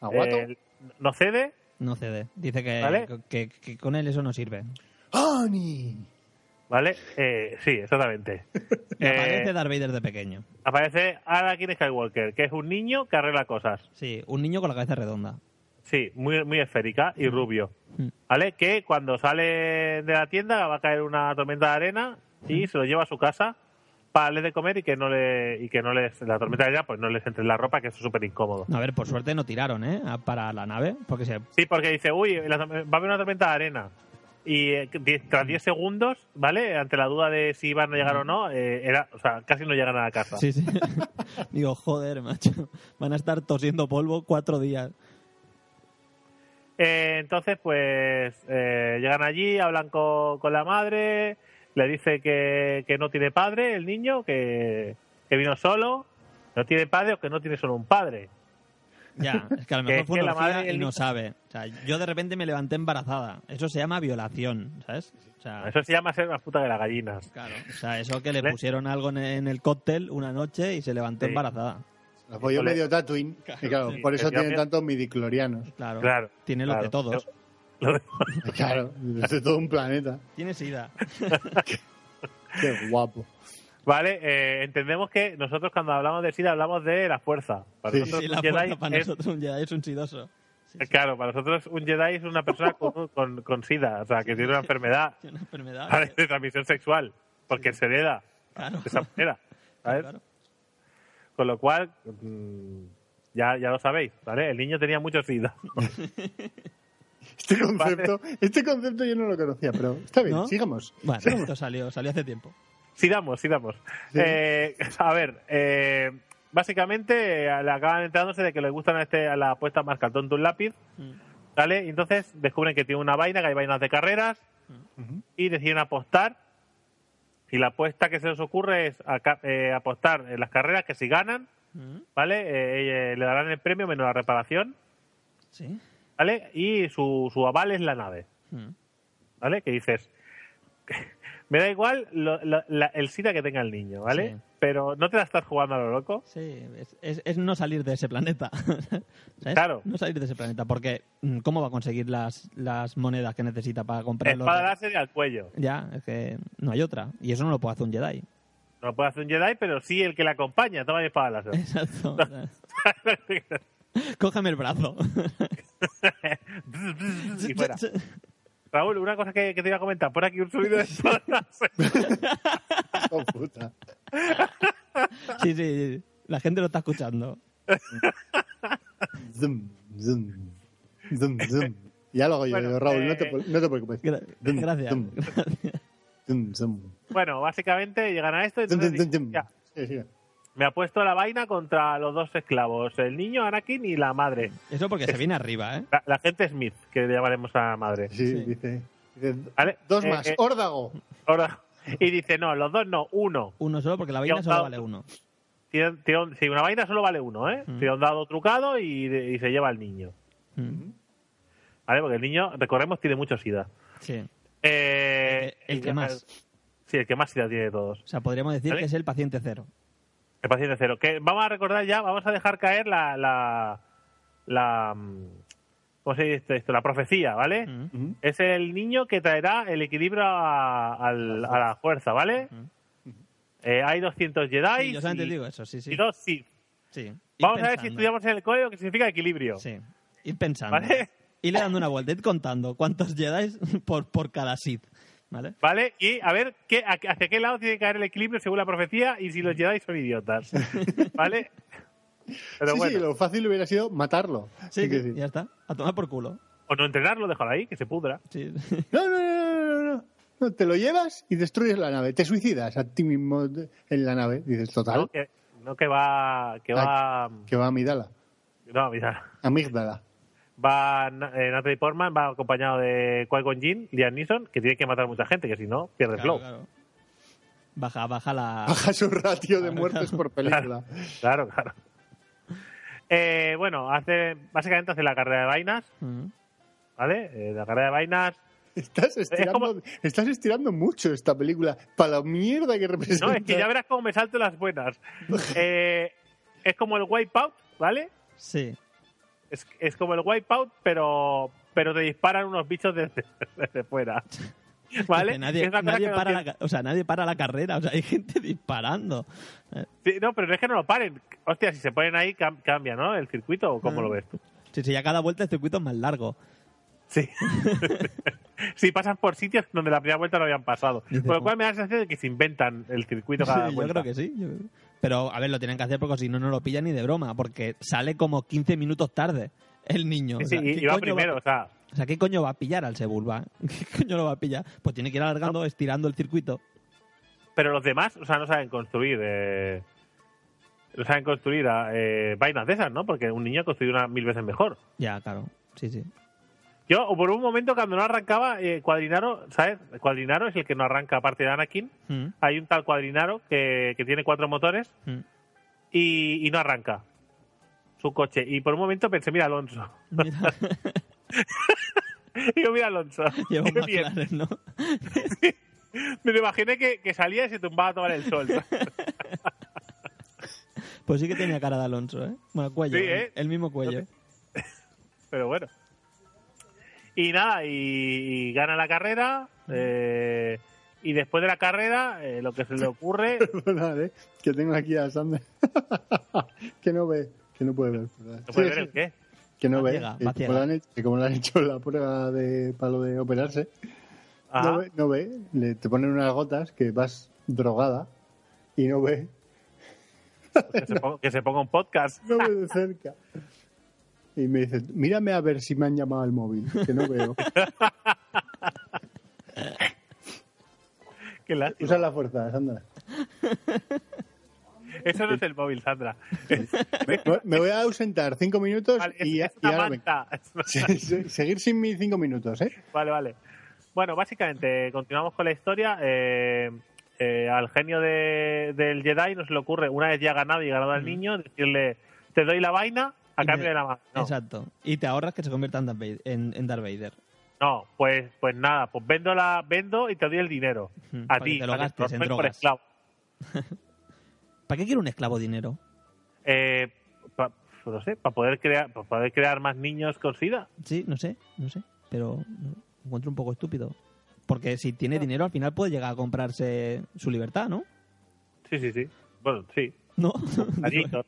Aguato. eh, no cede, No cede. Dice que, ¿Vale? que, que con él eso no sirve. ¡Ani! ¿vale? Eh, sí, exactamente. Eh, aparece Darth Vader de pequeño. aparece Anakin Skywalker, que es un niño que arregla cosas. Sí, un niño con la cabeza redonda. Sí, muy, muy esférica y rubio. Mm. ¿Vale? Que cuando sale de la tienda va a caer una tormenta de arena y se lo lleva a su casa darle de comer y que no le y que no les la tormenta de arena pues no les entre en la ropa que eso es súper incómodo. A ver, por suerte no tiraron, ¿eh? Para la nave, porque se... Sí, porque dice, uy, la- va a haber una tormenta de arena. Y eh, die- tras 10 segundos, ¿vale? Ante la duda de si iban a llegar o no, eh, era, o sea, casi no llegan a la casa. Sí, sí. Digo, joder, macho. Van a estar tosiendo polvo cuatro días. Eh, entonces, pues eh, llegan allí, hablan con, con la madre, le dice que, que no tiene padre el niño, que, que vino solo, no tiene padre o que no tiene solo un padre. Ya, es que a lo mejor fue una la madre y no sabe. O sea, yo de repente me levanté embarazada. Eso se llama violación, ¿sabes? O sea, Eso se llama ser más puta que las gallinas. claro. O sea, eso que le pusieron algo en, el cóctel una noche y se levantó Sí. embarazada. Folló Híjole. medio Tatooine. y claro, sí. por eso yo- tantos midiclorianos. Claro. Claro. Tiene lo claro. de todos. De- Claro, de todo un planeta. Tiene sida. Qué guapo. Vale, eh, entendemos que nosotros cuando hablamos de SIDA hablamos de la fuerza. Para Sí, nosotros Sí, un la Jedi fuerza para es- nosotros un Jedi es un sidoso. Sí, sí. Claro, para nosotros un Jedi es una persona con, con, con SIDA, o sea, que tiene una enfermedad Tiene una enfermedad. ¿vale? de transmisión sexual, porque se hereda Claro. de esa manera. ¿sabes? Claro. Con lo cual, mm, ya, ya lo sabéis, ¿vale? El niño tenía mucho SIDA. Este concepto, este concepto yo no lo conocía, pero está bien, ¿No? sigamos. Bueno, sigamos. esto salió, salió hace tiempo. Sí damos. Sí. Eh, a ver, eh, básicamente eh, le acaban enterándose de que le gustan a, este, a la apuesta más cartón de un lápiz, Mm. ¿vale? Y entonces descubren que tiene una vaina, que hay vainas de carreras, Ujú. y deciden apostar. Y la apuesta que se les ocurre es aca- eh, apostar en las carreras que si ganan, Mm. ¿vale? Eh, eh, le darán el premio menos la reparación, Sí. ¿Vale? Y su, su aval es la nave, Mm. ¿vale? Que dices, me da igual lo- lo- la- el SIDA que tenga el niño, ¿vale? Sí. Pero no te la estás jugando a lo loco. Sí, es, es- es no salir de ese planeta. ¿Sabes? Claro. No salir de ese planeta, porque mm, ¿cómo va a conseguir las, las monedas que necesita para comprar los... Espada láser y al cuello. Ya, es que no hay otra. Y eso no lo puede hacer un Jedi. No puede hacer un Jedi, pero sí el que le acompaña. Toma mi espada láser. Exacto. Cógeme el brazo. y fuera. Raúl, una cosa que, que te iba a comentar. Por aquí un sonido de. Oh, puta. sí, sí, la gente lo está escuchando. Zum, zum, zum, zum. Ya lo hago yo, Bueno, Raúl, no, te, no te preocupes. Gra- gracias. dum. gracias. Zum, zum. Bueno, básicamente llegan a esto y Zum, entonces zum, zum, dicen, zum. "Ya, Sí, sí. Me ha puesto la vaina contra los dos esclavos, el niño Anakin y la madre. Eso porque se viene arriba, ¿eh? La, la gente Smith, que le llamaremos a la madre. Sí, Sí. dice. dice, ¿Vale? Dos Eh, más. eh, Órdago. y dice, no, los dos no, uno. Uno solo porque la vaina solo dado. vale uno. Tiene- tiene un- sí, una vaina solo vale uno, ¿eh? Mm. Tiene un dado trucado y, y se lleva al niño. Mm. ¿Vale? Porque el niño, recordemos, tiene mucho sida. Sí. Eh, El- el que más. Sí, el que más sida tiene de todos. O sea, podríamos decir ¿Vale? que es el paciente cero. El paciente cero. Que vamos a recordar ya, vamos a dejar caer la. la, la mm, ¿Cómo se dice esto? La profecía, ¿vale? Es el niño que traerá el equilibrio a, al- a la fuerza, ¿vale? Eh, hay 200 Jedi Sí, yo solamente y, digo eso, sí, sí. y dos Sith. Sí. Vamos a ver si estudiamos en el código qué significa equilibrio. Sí. Ir pensando. ¿Vale? irle dando una vuelta, ir contando cuántos Jedi por, por cada Sith. ¿Vale? ¿Vale? Y a ver qué, a- hacia qué lado tiene que caer el equilibrio según la profecía y si los Jedi son idiotas. ¿Vale? Pero sí, bueno, sí, lo fácil hubiera sido matarlo. Sí, que sí, decir. ya está. A tomar por culo. o no entrenarlo, déjalo ahí, que se pudra. Sí. No, no, no, no, no, no. No, Te lo llevas y destruyes la nave. Te suicidas a ti mismo en la nave. Dices, total, No que, no que va. Que va. que va a Amidala. No, mira. Amígdala. Va eh, Natalie Portman, va acompañado de Qui-Gon Jinn, Liam Neeson, que tiene que matar a mucha gente, que si no, pierde Claro, flow. claro. Baja, baja la. Baja su ratio de muertes por película. Claro, claro. Eh, bueno, hace básicamente hace la carrera de vainas, Mm. ¿vale? Eh, la carrera de vainas. Estás estirando, como- estás estirando mucho esta película para la mierda que representa. No, es que ya verás cómo me salto las buenas. Eh, es como el Wipeout, ¿vale? Sí. Es, es como el Wipeout, pero pero te disparan unos bichos desde, desde fuera. ¿Vale? Que nadie, Es una cosa nadie que no para la, o sea, nadie para la carrera. O sea, hay gente disparando. Eh, Sí, no, pero no es que no lo paren. Hostia, si se ponen ahí, cam- cambia, ¿no? El circuito, ¿o cómo Ah. lo ves tú? Sí, sí, ya cada vuelta el circuito es más largo. Sí. sí, pasan por sitios donde la primera vuelta no habían pasado. Por lo cual me da la sensación de que se inventan el circuito cada Sí, yo creo que sí. yo- Pero, a ver, lo tienen que hacer porque si no, no lo pillan ni de broma. Porque sale como 15 minutos tarde el niño. Sí, O sea, sí, y- ¿qué y va coño primero, o sea, O sea, ¿qué coño va a pillar al Sebulba? ¿Qué coño lo va a pillar? Pues tiene que ir alargando, estirando el circuito. pero los demás, o sea, no saben construir, eh, no saben construir eh, vainas de esas, ¿no? Porque un niño ha construido una mil veces mejor. Ya, claro. Sí, sí. Yo, por un momento, cuando no arrancaba, eh, Cuadrinaro, ¿sabes? Cuadrinaro es el que no arranca aparte de Anakin. Mm, Hay un tal Cuadrinaro que, que tiene cuatro motores mm. y, y no arranca su coche. Y por un momento pensé, mira Alonso. Mira, Digo, mira Alonso. lleva un qué bien. McLaren, ¿no? Me lo imaginé que, que salía y se tumbaba a tomar el sol. Pues sí que tenía cara de Alonso, ¿eh? Bueno, cuello. Sí, ¿eh? El mismo cuello. Pero bueno. Y nada, y, y gana la carrera. eh, y después de la carrera, eh, lo que se le ocurre. Perdonad, ¿eh? Que tengo aquí a Sander. que no ve, que no puede ver. perdón. ¿Se puede Sí, ver sí, el qué? Que no ve. como le han hecho- que como le han hecho la prueba de palo de operarse, Ajá. no ve, no ve. Le, te ponen unas gotas que vas drogada y no ve. Que, se ponga, que se ponga un podcast. No ve de cerca. Y me dice, mírame a ver si me han llamado al móvil, que no veo. Qué lástima. Usa la fuerza, Sandra. Eso no es el móvil, Sandra. Me, voy a ausentar cinco minutos Vale, y, es y una ahora manta. Seguir sin mis cinco minutos, ¿eh? Vale, vale. Bueno, básicamente, continuamos con la historia. Eh, eh, al genio de- del Jedi no se le ocurre, una vez ya ganado y ganado al niño, decirle: Te doy la vaina a cambio me- de la mano. No, Exacto. Y te ahorras que se convierta en Darth Vader. En, en Darth Vader. no, pues, pues nada, pues vendo, la, vendo y te doy el dinero. A para ti, te lo a que gastes en tomes por drogas. esclavo. ¿Para qué quiere un esclavo dinero? Eh, pa- no sé, para poder crear, para poder crear más niños con SIDA. Sí, no sé, no sé. Pero lo encuentro un poco estúpido. Porque si tiene dinero, al final puede llegar a comprarse su libertad, ¿no? Sí, sí, sí. Bueno, sí. No. Gladiator.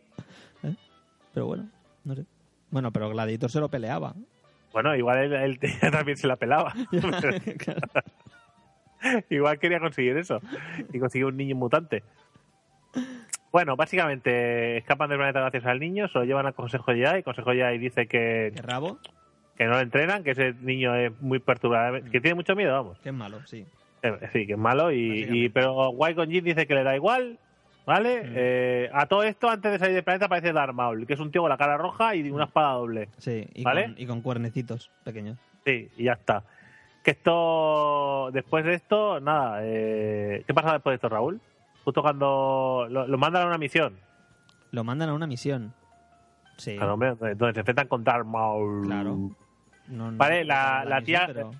pero bueno, no sé. Bueno, pero Gladiator se lo peleaba. Bueno, igual él, él también se la pelaba. Igual quería conseguir eso. Y consiguió un niño mutante. Bueno, básicamente escapan del planeta gracias al niño, se lo llevan al Consejo Jedi. El Consejo Jedi dice que, Qué rabo, que no lo entrenan, que ese niño es muy perturbador, que tiene mucho miedo, vamos. qué es malo, sí. Eh, Sí, que es malo. Y, y- pero Qui-Gon dice que le da igual, ¿vale? Mm. Eh, a todo esto, antes de salir del planeta, aparece Darth Maul, que es un tío con la cara roja y una espada doble. Sí, y, ¿Vale? con, y con cuernecitos pequeños. Sí, y ya está. Que esto, después de esto, nada. Eh, ¿Qué pasa después de esto, Raúl? Justo cuando lo, lo mandan a una misión. Lo mandan a una misión. Sí, Claro, hombre, donde, se enfrentan con Darth Maul. Claro. no, no Vale, la- la misión, tía- pero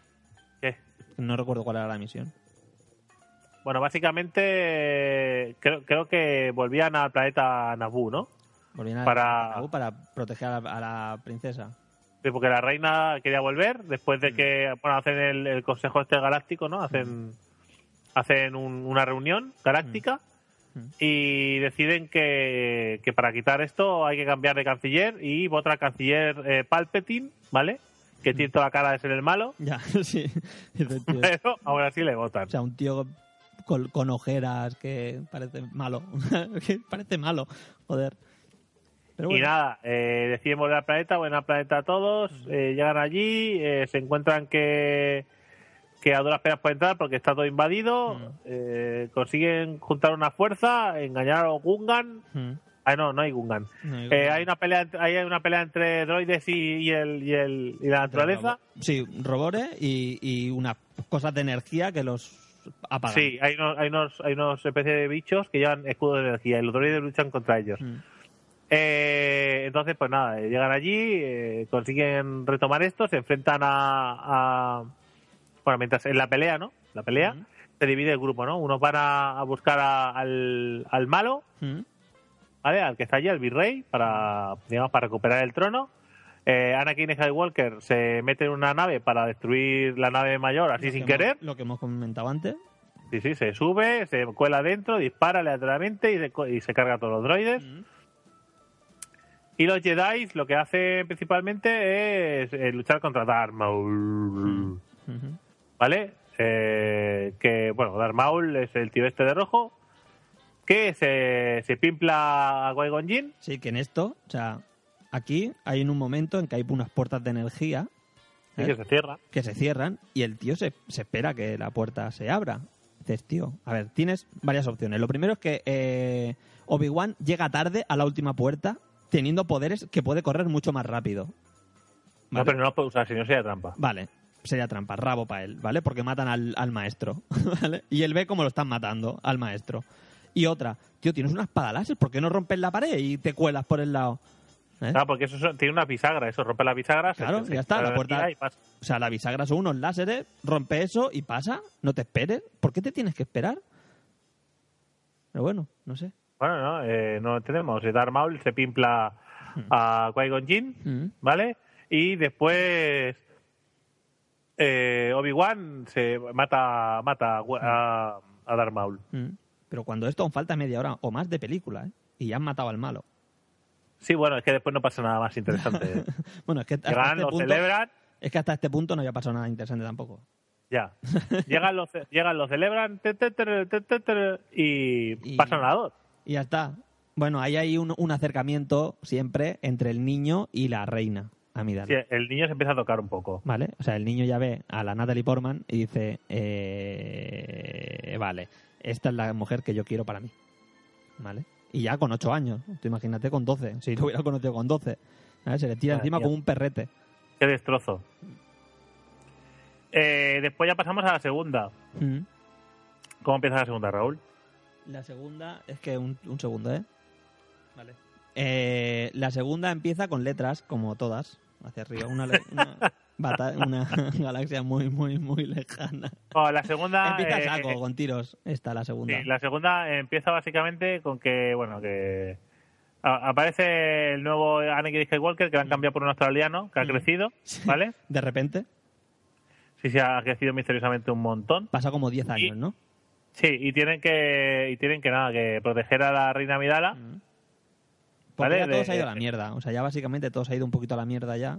¿Qué? no recuerdo cuál era la misión. Bueno, básicamente creo, creo que volvían al planeta Naboo, ¿no? Volvían Para- a- para proteger a la, a la princesa. Sí, porque la reina quería volver después de que, bueno, hacen el, el Consejo este galáctico, ¿no? Hacen, hacen un- una reunión galáctica Mm. y deciden que, que para quitar esto hay que cambiar de canciller y vota al canciller eh, Palpatine, ¿vale? que tiene toda la cara de ser el malo, Ya, sí. Pero aún así le votan. O sea, un tío con, con ojeras que parece malo. que parece malo, joder. Pero Y bueno. nada, eh, deciden volver al planeta, vuelven al planeta todos, eh, llegan allí, eh, se encuentran que, que a duras penas pueden entrar porque está todo invadido, Mm. eh, consiguen juntar una fuerza, engañar a Gungan. Mm. Ah, no, no hay Gungan. No hay Eh, una pelea, hay una pelea entre droides y, y el, y, el, y la naturaleza. Sí, robores y, y unas cosas de energía que los apagan. Sí, hay unos, hay unos, hay unos especies de bichos que llevan escudos de energía y los droides luchan contra ellos. Mm. Eh, entonces, pues nada, eh, llegan allí, eh, consiguen retomar esto, se enfrentan a, a- Bueno, mientras en la pelea, ¿no? La pelea, Ujú. se divide el grupo, ¿no? Unos van a, a buscar a- al, al malo, Mm. ¿vale? Al que está allí, al virrey, para, digamos, para recuperar el trono. Eh, Anakin Skywalker se mete en una nave para destruir la nave mayor, así Lo sin que querer. hemos- lo que hemos comentado antes. Sí, sí, se sube, se cuela dentro, dispara aleatoriamente y se, co- y se carga a todos los droides. Mm. Y los Jedi lo que hacen principalmente es eh, luchar contra Darth Maul. ¿Vale? Eh, que, bueno, Darth Maul es el tío este de rojo que se, se pimpla a Qui-Gon Jinn. Sí, que en esto, o sea, aquí hay en un momento en que hay unas puertas de energía y ¿eh? que se cierra. que se cierran y el tío se, se espera que la puerta se abra. Dices, tío, a ver, tienes varias opciones. Lo primero es que eh, Obi-Wan llega tarde a la última puerta teniendo poderes que puede correr mucho más rápido. No, pero no lo puede usar, si no sería trampa. Vale, sería trampa, rabo para él, ¿vale? Porque matan al, al maestro, ¿vale? Y él ve cómo lo están matando al maestro. Y otra, tío, tienes una espada láser, ¿por qué no rompes la pared y te cuelas por el lado? ¿Eh? Claro, porque eso son- tiene una bisagra, eso rompe la bisagra. se- Claro, se- ya está, se la energía puerta- y pasa. O sea, la bisagra son unos láseres, rompe eso y pasa, no te esperes. ¿Por qué te tienes que esperar? Pero bueno, no sé. Bueno, no, eh, no entendemos. Darth Maul se pimpla a Qui-Gon Jinn, Mm. ¿vale? Y después eh, Obi-Wan se mata, mata a, a, a Darth Maul. Mm. Pero cuando esto aún falta media hora o más de película, ¿eh? Y ya han matado al malo. Sí, bueno, es que después no pasa nada más interesante. Bueno, es que hasta Llegan, este lo punto, celebran, es que hasta este punto no había pasado nada interesante tampoco. ya. Llegan, lo, ce- llegan, lo celebran, te, te, te, y, Y- pasan a dos. Y ya está. Bueno, ahí hay un, un acercamiento siempre entre el niño y la reina, Amidala. Sí, el niño se empieza a tocar un poco. ¿Vale? O sea, el niño ya ve a la Natalie Portman y dice, eh, vale, esta es la mujer que yo quiero para mí. ¿Vale? Y ya con 8 años. Tú imagínate con 12. Si lo hubiera conocido con 12. ¿vale? Se le tira Madre encima como un perrete. Qué destrozo. Eh, después ya pasamos a la segunda. Mm. ¿Cómo empieza la segunda, Raúl? La segunda es que un, un segundo, ¿eh? Vale. Eh, la segunda empieza con letras, como todas, hacia arriba. Una, una, una galaxia muy, muy, muy lejana. Oh, la segunda. empieza a eh, saco, con tiros. Esta, la segunda. Sí, la segunda empieza básicamente con que, bueno, que aparece el nuevo Anakin Skywalker que lo han cambiado por un australiano que ha Mm. crecido, ¿vale? De repente, Sí, sí, ha crecido misteriosamente un montón. pasa como 10 años, ¿no? Sí, y tienen que y tienen que nada, que proteger a la reina Amidala. Porque Vale, ya todo de- se ha ido a la mierda. O sea, ya básicamente todo se ha ido un poquito a la mierda ya.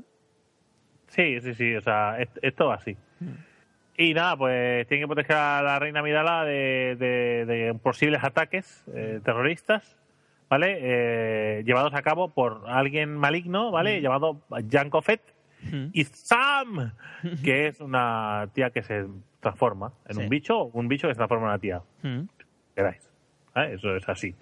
Sí, sí, sí, o sea, es- esto va así. Y nada, pues tienen que proteger a la reina Amidala de, de- de posibles ataques eh, terroristas, ¿vale? Eh, llevados a cabo por alguien maligno, ¿vale? Llamado Janko Fett Mm. y Sam, que es una tía que se transforma en Sí. un bicho, un bicho que se transforma en una tía. Mm. queráis. ¿vale? Eso es así.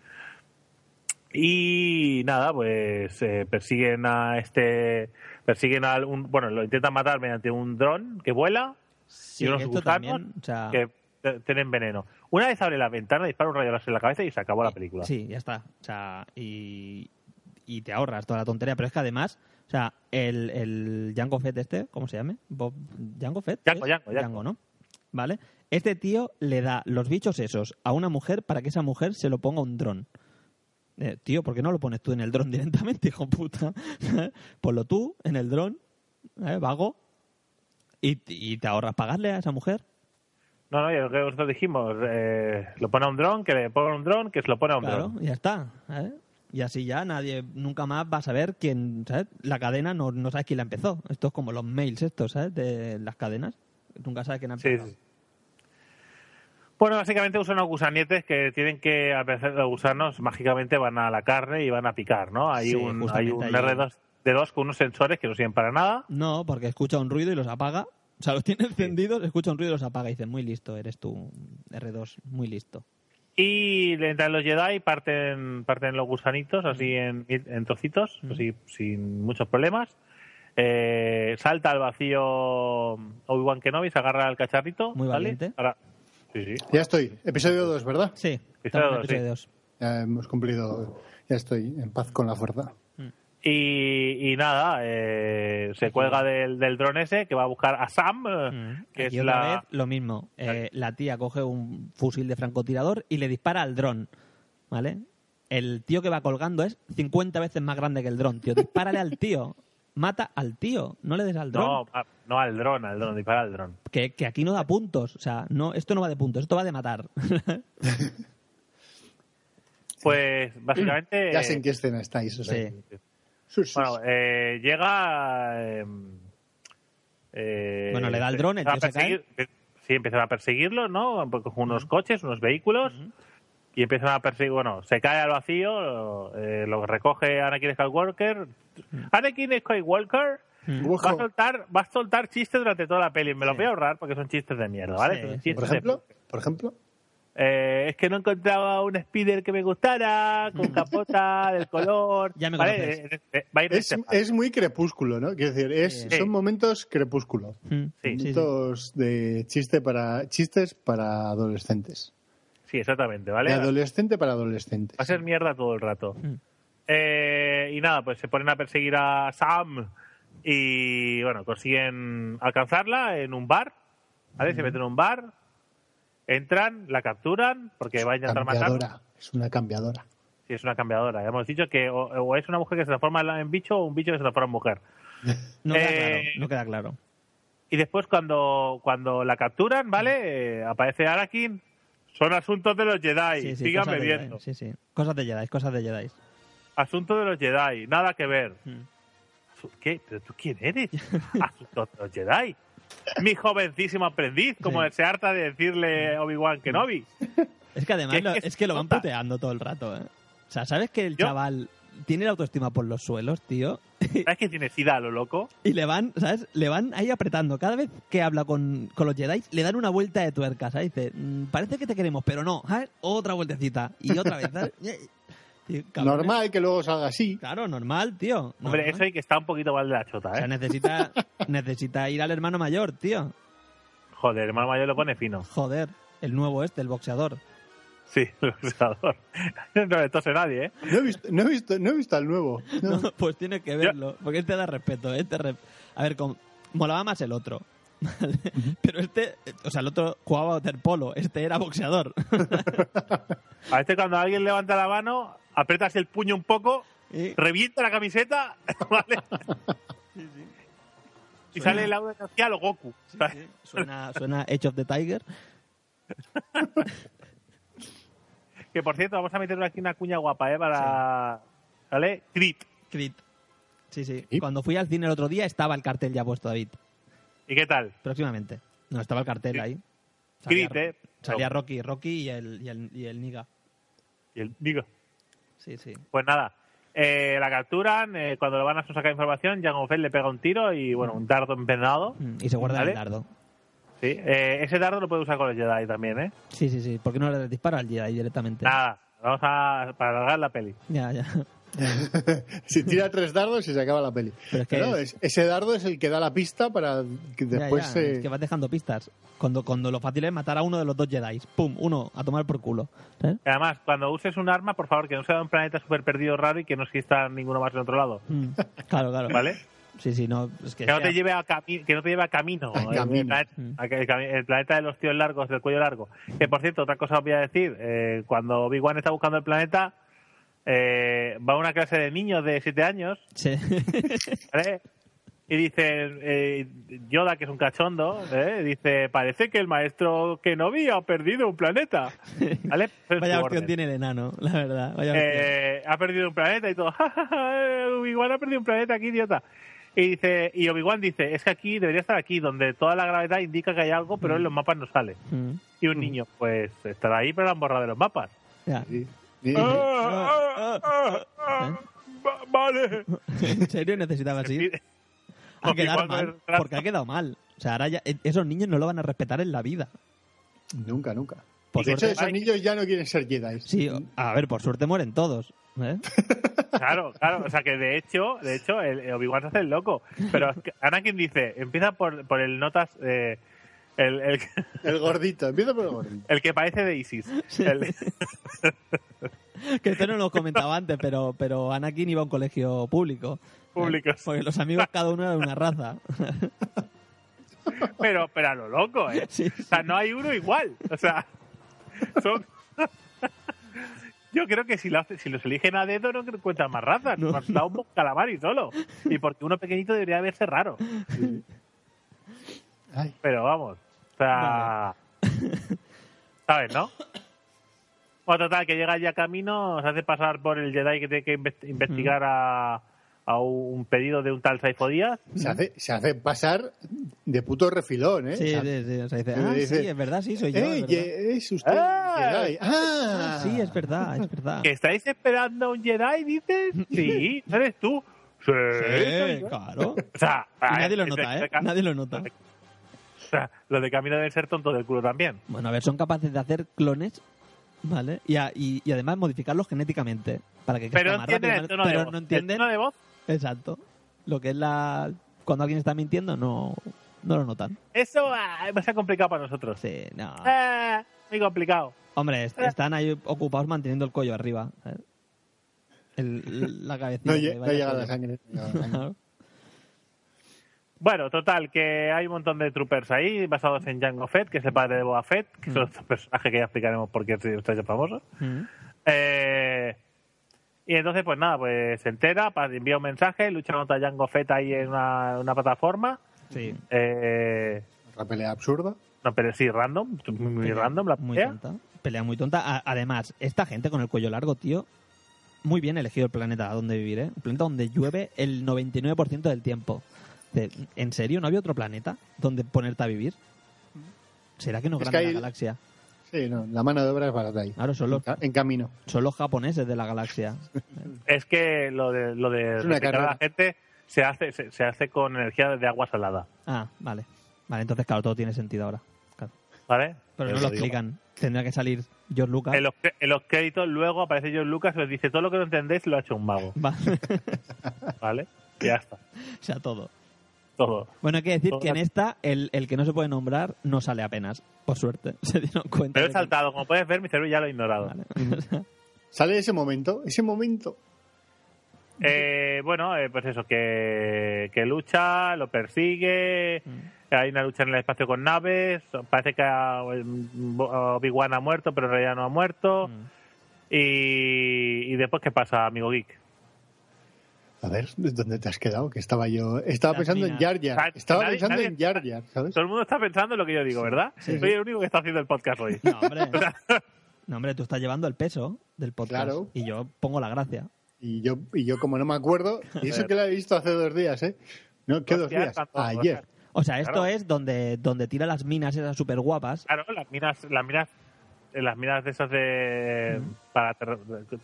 Y nada, pues eh, persiguen a este. Persiguen a un. Bueno, lo intentan matar mediante un dron que vuela Sí, y unos gusanos o sea, que tienen veneno. Una vez abre la ventana, dispara un rayo láser en la cabeza y se acabó la película. Sí, ya está. O sea, y, y te ahorras toda la tontería. Pero es que además, o sea, el, el Jango Fett este, ¿cómo se llame? Bob, ¿Jango Fett? Jango, ¿es? Jango, Jango. ¿no? ¿Vale? Este tío le da los bichos esos a una mujer para que esa mujer se lo ponga un dron. Eh, tío, ¿por qué no lo pones tú en el dron directamente, hijo puta? Ponlo tú en el dron, ¿eh? vago, y, y te ahorras pagarle a esa mujer. No, no, y lo que nosotros dijimos, eh, lo pone a un dron, que le pone a un dron, que se lo pone a un Claro, dron. ya está. ¿eh? Y así ya nadie nunca más va a saber quién, ¿sabes? La cadena no, no sabes quién la empezó. Esto es como los mails estos, ¿sabes? De las cadenas. Nunca sabes quién ha Sí, empezado. sí. Bueno, básicamente usan unos gusanietes que tienen que, a veces los gusanos, mágicamente van a la carne y van a picar, ¿no? Hay Sí, un, hay un ahí. R2 de dos con unos sensores que no sirven para nada. No, porque escucha un ruido y los apaga. O sea, los tiene encendidos, escucha un ruido y los apaga. Y dice, muy listo, eres tú, R2, muy listo. Y le entran los Jedi, parten, parten los gusanitos así en, en trocitos, así sin muchos problemas. Eh, salta al vacío Obi-Wan Kenobi, se agarra al cacharrito. Muy ¿vale? valiente. Sí, sí. Ya estoy. Episodio 2, ¿verdad? Sí, Episodio estamos en dos, episodio sí. dos. Ya hemos cumplido. Ya estoy en paz con la fuerza. Y, y nada, eh, se cuelga del, del dron ese que va a buscar a Sam, eh, Mm. que Aquí es otra la... vez lo mismo. Eh, la tía coge un fusil de francotirador y le dispara al dron. ¿Vale? El tío que va colgando es 50 veces más grande que el dron, tío. Dispárale al tío. Mata al tío. No le des al dron. No, a- no al dron, al dron, dispara al dron. Que, que aquí no da puntos. O sea, no, esto no va de puntos, esto va de matar. Pues básicamente... Ya sé en qué escena estáis. o sea. Sí. Sí, sí, Bueno, eh, llega... eh, eh, Bueno, le da el dron, el empiezan a tío se cae. perseguir- Sí, empiezan a perseguirlo, ¿no? Con unos coches, unos vehículos. Y empiezan a perseguir... Bueno, se cae al vacío, eh, lo recoge Anakin Skywalker. Anakin Skywalker... Ojo. Va a, soltar, va a soltar chistes durante toda la peli. Me los voy a ahorrar porque son chistes de mierda, ¿vale? Sí, Son sí. chistes Por de- ejemplo, por ejemplo, eh, es que no encontraba un speeder que me gustara, con capota, del color. Ya me ¿vale? conoces. Eh, eh, va a ir es, este es muy crepúsculo, ¿no? Quiero decir, es, Sí. son momentos crepúsculo. Mm, Sí. Momentos de chiste para chistes para adolescentes. Sí, exactamente, ¿vale? De adolescente para adolescentes. Va a ser mierda todo el rato. Mm. Eh, y nada, pues se ponen a perseguir a Sam y, bueno, consiguen alcanzarla en un bar, ¿vale? Se meten en un bar, entran, la capturan porque va a intentar matar. Cambiadora. Es una cambiadora. Sí, es una cambiadora. Ya hemos dicho que o, o es una mujer que se transforma en bicho o un bicho que se transforma en mujer. No queda Eh, claro, no queda claro. Y después cuando, cuando la capturan, ¿vale? Eh, aparece Anakin. Son asuntos de los Jedi. Sí, sí. Jedi, Sí, sí. Cosas de Jedi, cosas de Jedi. Asuntos de los Jedi. Nada que ver. Mm. ¿Qué? ¿Pero tú quién eres? Asuntos de los Jedi. Mi jovencísimo aprendiz, como Sí. se harta de decirle Obi-Wan Kenobi. Es que además lo- que es que lo van puteando todo el rato, ¿eh? O sea, ¿sabes que el Yo- chaval tiene la autoestima por los suelos, tío? ¿Sabes que tiene sida a lo loco? Y le van, ¿sabes? Le van ahí apretando. Cada vez que habla con, con los Jedi, le dan una vuelta de tuerca, ¿sabes? Dice, "Mm, parece que te queremos, pero no, ¿sabes? Otra vueltecita. Y otra vez, ¿sabes? Normal que luego salga así. Claro, normal, tío. Hombre, eso hay que está un poquito mal de la chota, O sea, ¿eh? necesita, necesita ir al hermano mayor, tío. Joder, el hermano mayor lo pone fino. Joder, el nuevo este, el boxeador. Sí, el boxeador. No le tose nadie, ¿eh? No he visto, no he visto, no he visto al nuevo. No. No, pues tiene que verlo, porque este da respeto, este re- A ver, con... molaba más el otro. Pero este, o sea, el otro jugaba waterpolo, este era boxeador. A veces cuando alguien levanta la mano, aprietas el puño un poco, Y- revienta la camiseta, ¿vale? Y sale el audio hacia lo Goku. Suena, suena Edge of the Tiger. Que por cierto, vamos a meter aquí una cuña guapa, ¿eh? Para. ¿Vale? Crit. Crit. Sí, sí. ¿Y? Cuando fui al cine el otro día estaba el cartel ya puesto, David. ¿Y qué tal? Próximamente. No, estaba el cartel ahí. Crit, ¿eh? Salía Rocky, Rocky y el, y el, y el Niga. Y el digo. Sí, sí. Pues nada. eh, la capturan, eh, cuando le van a sacar información, Jango Fett le pega un tiro y, bueno, un dardo empedrado. Mm, Y se guarda ¿Vale? el dardo. Sí, eh, ese dardo lo puede usar con los Jedi también, ¿eh? Sí, sí, sí. ¿Por qué no le dispara al Jedi directamente? Nada, vamos a para alargar la peli. Ya, ya. Si tira tres dardos y se acaba la peli. Pero es que Pero es- es- ese dardo es el que da la pista para que después ya, se... Es que vas dejando pistas. Cuando, cuando lo fácil es matar a uno de los dos Jedi. ¡Pum! Uno, a tomar por culo. Y Además, cuando uses un arma, por favor, que no sea de un planeta súper perdido raro y que no exista ninguno más en otro lado. Mm, Claro, claro. ¿Vale? Sí, sí, no. Es que, Que no te lleve a, que no te lleve a camino. A el, camino. planeta, Mm. el cami- el planeta de los tíos largos, del cuello largo. Que por cierto, otra cosa os voy a decir. eh, cuando Obi-Wan está buscando el planeta, eh, va a una clase de niños de 7 años, Sí. ¿vale? y dice eh, Yoda, que es un cachondo, ¿eh? dice, parece que el maestro Kenobi ha perdido un planeta. ¿Vale? Vaya opción tiene el enano, la verdad. Vaya. Eh, ha perdido un planeta y todo. "Ja, ja, ja, Obi-Wan ha perdido un planeta aquí, idiota. Y dice y Obi-Wan dice, es que aquí debería estar aquí, donde toda la gravedad indica que hay algo, pero en los mapas no sale. Mm, Y un niño, pues estará ahí, pero lo han borrado de los mapas. ya. Sí. Ah, Va- Vale. ¿En serio necesitaba así? Ha quedado Obi-Wan mal, porque ha quedado mal. O sea, ahora ya, eh, esos niños no lo van a respetar en la vida. Nunca, nunca. Por de hecho, suerte- esos niños ya no quieren ser Jedi. Sí, a ver, por suerte mueren todos. ¿eh? Claro, claro. O sea que de hecho, de hecho, el, el Obi-Wan se hace el loco. Pero es que Anakin dice, empieza por, por el notas, eh, el, el, El gordito, empieza por el gordito. el que parece de Isis. El- Que esto no lo comentaba antes, pero, pero Anakin iba a un colegio público. Público. Porque los amigos cada uno era de una raza. pero, pero a lo loco, ¿eh? Sí, O sea, no hay uno igual. O sea, son... Yo creo que si, lo hace- si los eligen a dedo no encuentran más razas. No, da un calamar y solo. Y porque uno pequeñito debería verse raro. Ay, Pero vamos. O sea... ¿Sabes, no? Bueno, total, que llega ya camino, se hace pasar por el Jedi que tiene que inve- investigar a, a un pedido de un tal Saifo Díaz. se, hace, se hace pasar de puto refilón, ¿eh? sí, O sea, sí, sí. O sea, dice, ah, dice, sí, es verdad, sí, soy yo. "Eh, es, verdad. es usted Ah. Jedi". Ah, Ah, sí, es verdad, es verdad. ¿Que estáis esperando a un Jedi, dices? Sí, ¿eres tú? Sí, Sí, claro. O sea, Y nadie lo nota, ¿eh? Nadie lo nota. O sea, los de camino deben ser tontos del culo también. Bueno, a ver, son capaces de hacer clones, ¿vale? Y, a- y, y además modificarlos genéticamente para que Pero crezcan más entienden rápido, el tono pero de voz. no El entienden tono de voz, exacto lo que es la cuando alguien está mintiendo no no lo notan. eso ah, va a ser complicado para nosotros. Sí, no. Ah, muy complicado. Hombre, est- están ahí ocupados manteniendo el cuello arriba. ¿sabes? El- la cabecita. no, no llega la sangre. no llega la sangre. Bueno, total, que hay un montón de troopers ahí basados en Jango Fett, que es el padre de Boba Fett, que son estos personajes que ya explicaremos por qué está ya famoso. Mm. Eh, y entonces, pues nada, pues se entera, envía un mensaje, lucha contra Jango Fett ahí en una, una plataforma. Sí. Eh, Otra pelea absurda. no, pero sí, random, muy, muy Pelea random la muy pelea. tonta. Pelea muy tonta. Además, esta gente con el cuello largo, tío, muy bien elegido el planeta donde vivir, ¿eh? Un planeta donde llueve el 99% del tiempo. ¿En serio? ¿No había otro planeta donde ponerte a vivir? ¿Será que no Es grande que la galaxia? Sí, no, la mano de obra es barata ahí. Claro, son los, En ca- En camino. son los japoneses de la galaxia. Es que lo de, lo de a la gente se hace, se, se hace con energía de agua salada, Ah, vale. Vale, entonces, claro, todo tiene sentido ahora. Claro. ¿vale? Pero no lo explican. Tendrá que salir George Lucas. En los, cre- en los créditos luego aparece John Lucas y os dice todo lo que no entendéis lo ha hecho un mago, Va. ¿vale? Y ya está, o sea, todo. Todo. Bueno, hay que decir Todo que en esta el, el que no se puede nombrar no sale apenas, por suerte. Se dieron cuenta. Pero he que- saltado, como puedes ver, mi cerebro ya lo he ignorado. Vale. Sale ese momento, ese momento. Eh, bueno, eh, pues eso, que, que lucha, lo persigue, Mm. hay una lucha en el espacio con naves, parece que ah, Obi-Wan ha muerto, pero en realidad no ha muerto. Mm. Y, y después, ¿qué pasa, amigo Geek? A ver, ¿dónde te has quedado? Que estaba yo. Estaba pensando en. Jar Estaba nadie- pensando nadie- en Jar Jar, ¿sabes? Todo el mundo está pensando en lo que yo digo, ¿verdad? Sí, Soy sí. el único que está haciendo el podcast hoy. No, hombre. No, hombre, tú estás llevando el peso del podcast. Claro. Y yo pongo la gracia. Y yo, y yo como no me acuerdo, y eso que la he visto hace dos días, ¿eh? No, ¿qué dos días? tanto, Ayer. O sea, esto Claro. es donde, donde tira las minas esas súper guapas. Claro, las minas, las minas, eh, las minas de esas de, para, ter-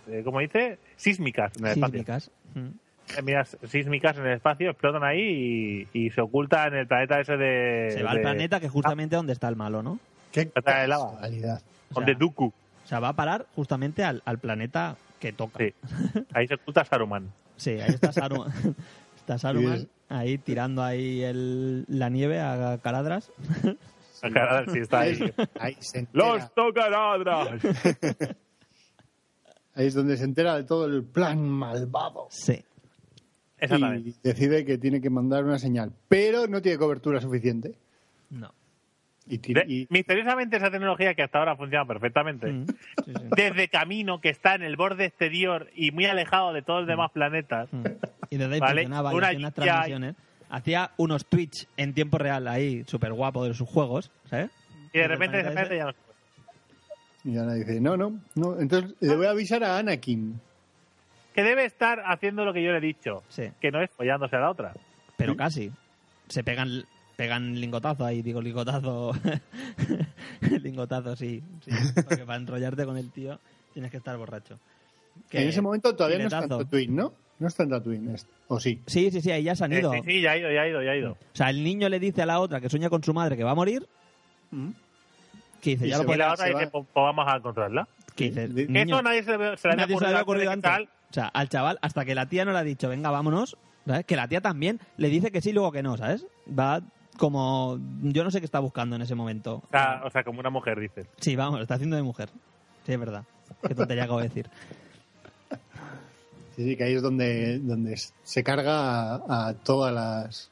de- ¿cómo dice? Sísmicas en el espacio. sísmicas. Mm. Eh, minas sísmicas en el espacio explotan ahí y, y se oculta en el planeta ese de. Se va al planeta que es justamente donde está el malo, ¿no? Qué de lava. casualidad. O sea, Dooku. O sea, va a parar justamente al, al planeta que toca. Sí. Ahí se oculta Saruman. Sí, ahí está Saruman. está Saruman Sí. ahí tirando ahí el- la nieve a caladras. Claro, sí, está ahí. Ahí se. ¡Los tocaradras! Ahí es donde se entera de todo el plan malvado. Sí. Exactamente. Y decide que tiene que mandar una señal. Pero no tiene cobertura suficiente. No. Y, tiene- De- y- misteriosamente esa tecnología que hasta ahora funciona perfectamente. Mm, sí, sí. Desde camino que está en el borde exterior y muy alejado de todos los demás planetas. Mm. Y desde ahí Vale, funcionaba y una hacía unas transmisiones. hacía unos Twitch en tiempo real ahí, súper guapo de sus juegos, ¿sabes? Y de repente, de repente ya no. Y Ana dice, no, no, no. Entonces le voy a avisar a Anakin. Que debe estar haciendo lo que yo le he dicho. Sí. Que no es follándose a la otra. Pero casi. Se pegan pegan lingotazo ahí, digo lingotazo. lingotazo, sí, sí. Porque para enrollarte con el tío tienes que estar borracho. Que- en ese momento todavía no está en. Tatooine, ¿no? No está en Tatooine. ¿O sí? Sí, sí, sí, ahí ya se han Eh, ido. sí, sí, ya ha ido, ya ha ido, ya ha ido. O sea, el niño le dice a la otra que sueña con su madre que va a morir, que dice, Y ya lo la otra dice, pues, pues vamos a encontrarla. Que dice, Que "Niño, eso nadie se, le- se le había ocurrido antes sea, al chaval, hasta que la tía no le ha dicho, venga, vámonos, ¿sabes? Que la tía también le dice que sí, luego que no, ¿sabes? Va como... Yo no sé qué está buscando en ese momento. O sea, o sea, como una mujer, dice. Sí, vamos, lo está haciendo de mujer. Sí, es verdad. Qué tontería acabo de decir. Sí, sí, que ahí es donde, donde se carga a, a todas las...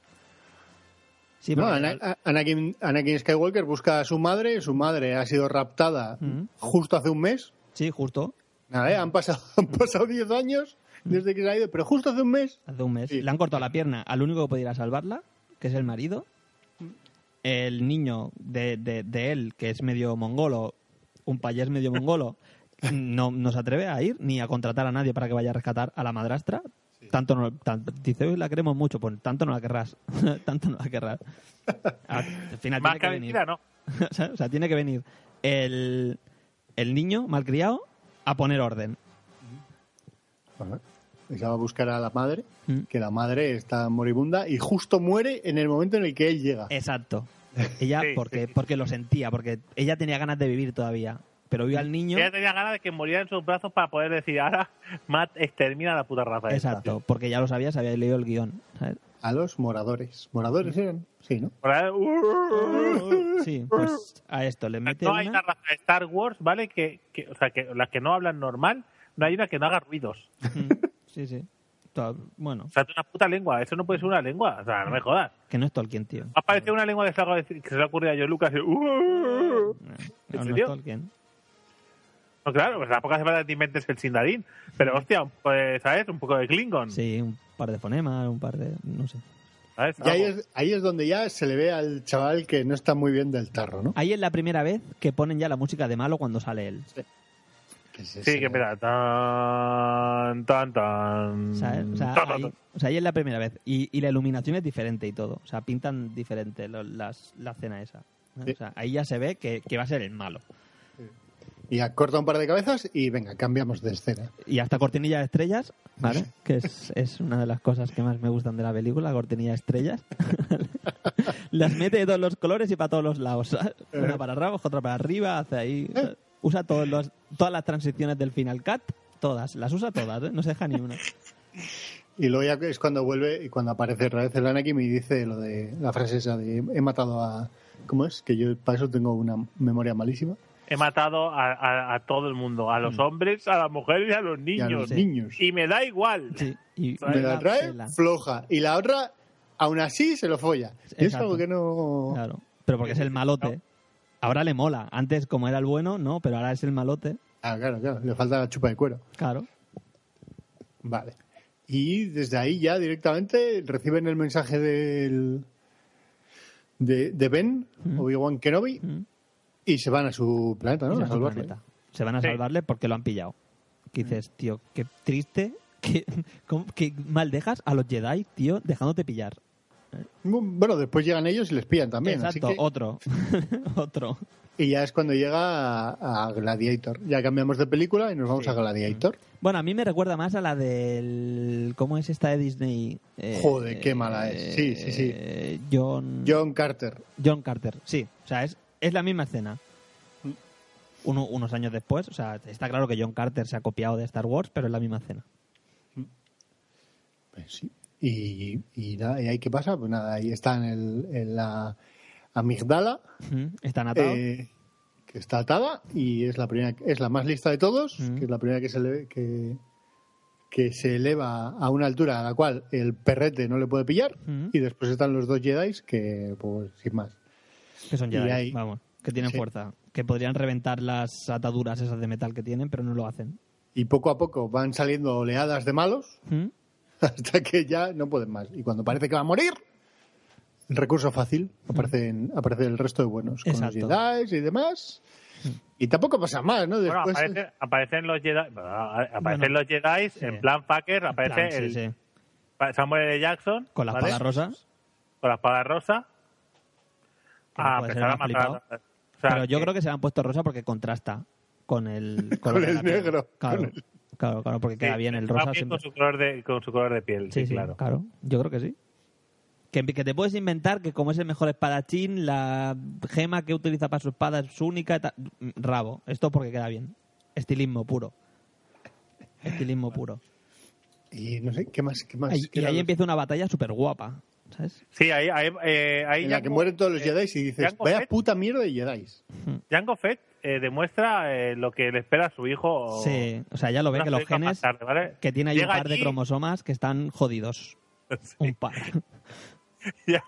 Sí, No, porque- Ana- a- Anakin, Anakin Skywalker busca a su madre, su madre ha sido raptada justo hace un mes. Sí, justo. Nada, ¿eh? han pasado han pasado 10 años desde que se ha ido, pero justo hace un mes. Hace un mes. Sí. Le han cortado la pierna al único que podía ir a salvarla, que es el marido. El niño de, de, de él, que es medio mongolo, un payés medio mongolo, no, no se atreve a ir ni a contratar a nadie para que vaya a rescatar a la madrastra. Tanto no, tan- dice, "Uy, la queremos mucho, pues tanto no la querrás. tanto no la querrás. Al final Más tiene que que venir. mentira, no. o sea, o sea, tiene que venir el, el niño malcriado a poner orden. Ajá. Y se va a buscar a la madre, Mm. que la madre está moribunda y justo muere en el momento en el que él llega. Exacto. Ella, Sí, porque, sí, porque lo sentía, porque ella tenía ganas de vivir todavía. Pero vio al niño. Ella tenía ganas de que muriera en sus brazos para poder decir, ahora Matt extermina a la puta raza. esta". Exacto, porque ya lo sabía, se había leído el guion. ¿sabes? A los moradores. ¿Moradores eran? Sí, ¿no? "Uh". Sí, pues a esto le mete No hay una raza de Star Wars, ¿vale? Que, que, o sea, que las que no hablan normal, no hay una que no haga ruidos. Mm, Sí, sí. Bueno, O sea, es una puta lengua. Eso no puede ser una lengua. O sea, no me jodas. que no es Tolkien, tío. Ha parecido una lengua de Star Wars que se le ha ocurrido a George Lucas. y, "Uh". No, no, no es? Tolkien. No, claro, pues tampoco hace falta que te inventes el Sindarin. Pero, hostia, pues, ¿sabes? Un poco de Klingon. Sí, un par de fonemas, un par de. No sé. Y ahí es, ahí es donde ya se le ve al chaval que no está muy bien del tarro, ¿no? Ahí es la primera vez que ponen ya la música de malo cuando sale él. Es Sí, ese- que espera. Tan, tan, tan. ¿sabes? O sea, tan, tan, ahí, tan. o sea, ahí es la primera vez. Y, y la iluminación es diferente y todo. O sea, pintan diferente lo- las, la escena esa. ¿no? Sí. O sea, ahí ya se ve que, que va a ser el malo. Y corta un par de cabezas y venga, cambiamos de escena. Y hasta cortinilla de estrellas, ¿vale? que es, es una de las cosas que más me gustan de la película, la cortinilla de estrellas. las mete de todos los colores y para todos los lados. ¿sabes? Una para abajo, otra para arriba, hace ahí. sea, usa todos los, todas las transiciones del Final Cut, todas, las usa todas, ¿eh? no se deja ni una. Y luego ya es cuando vuelve y cuando aparece otra vez el Anakin y dice lo de la frase esa de he matado a... ¿Cómo es? Que yo para eso tengo una memoria malísima. He matado a, a- a todo el mundo, a los hombres, a las mujeres y a los Y a niños. los Sí. niños. Y me da igual. Sí, y, Me la trae pela. floja. Y la otra, aún así, se lo folla. Y es algo que no... Claro, pero porque es el malote. Ahora le mola. Antes, como era el bueno, no, pero ahora es el malote. Ah, claro, claro. Le falta la chupa de cuero. Claro. Vale. Y desde ahí ya directamente reciben el mensaje del de, de Ben, Mm. Obi-Wan Kenobi, Mm. Y se van a su planeta, ¿no? A su planeta. Se van a Sí. salvarle porque lo han pillado. Que dices, tío, qué triste, qué, cómo- qué mal dejas a los Jedi, tío, dejándote pillar. Bueno, después llegan ellos y les pillan también. así Exacto, que- otro. otro. y ya es cuando llega a, a Gladiator. Ya cambiamos de película y nos vamos Sí. a Gladiator. Bueno, a mí me recuerda más a la del... ¿Cómo es esta de Disney? Eh, Joder, qué mala es. Sí, sí, sí. John... John Carter. John Carter, sí. O sea, es, es la misma escena. Uno- unos años después, o sea, está claro que John Carter se ha copiado de Star Wars, pero es la misma escena. Pues sí. Y, y nada, ¿y ahí qué pasa? Pues nada, ahí está en, el, en la amigdala. Están atados. eh, que está atada y es la primera es la más lista de todos Mm. que es la primera que se le- que, que se eleva a una altura a la cual el perrete no le puede pillar Mm. y después están los dos Jedi que pues sin más Que son Y Jedi, ahí- vamos, que tienen Sí. fuerza. Que podrían reventar las ataduras esas de metal que tienen, pero no lo hacen. y poco a poco van saliendo oleadas de malos ¿Mm? hasta que ya no pueden más y cuando parece que va a morir el recurso fácil, aparecen, aparece el resto de buenos, con Exacto. los Jedi y demás. Y tampoco pasa más, ¿no? Bueno, Después, aparecen, aparecen los Jedi, bueno, aparecen Bueno, los Jedi sí. en plan fucker, aparece plan, sí, el sí. Samuel L. Jackson Con la ¿vale? espada rosa. con la espada rosa Que no a puede ser empezar a matar. O sea, Pero yo creo que se han puesto rosa porque contrasta con el, Con lo de el la piel. negro, Claro, con el- claro, claro, porque sí, queda bien el rosa bien siempre. con su color de con su color de piel, sí, Sí, sí, claro. claro. Yo creo que sí. Que, que te puedes inventar que como es el mejor espadachín, la gema que utiliza para su espada es única. y tal. Mm, Rabo. Esto porque queda bien. Estilismo puro. Estilismo puro. Y no sé, ¿qué más? Qué más Y, ¿Qué y ahí empieza una batalla súper guapa. ¿Sabes? Sí, ahí ahí, eh, ahí en la que Jango- mueren todos los eh, Jedi y dices, Jango vaya Fett- puta mierda de Jedi. Jango Fett eh, demuestra eh, lo que le espera a su hijo. Sí. O sea, ya lo ve que los genes. tarde, ¿vale? Que tiene ahí Llega un par de allí- cromosomas que están jodidos. Sí. Un par. Ya-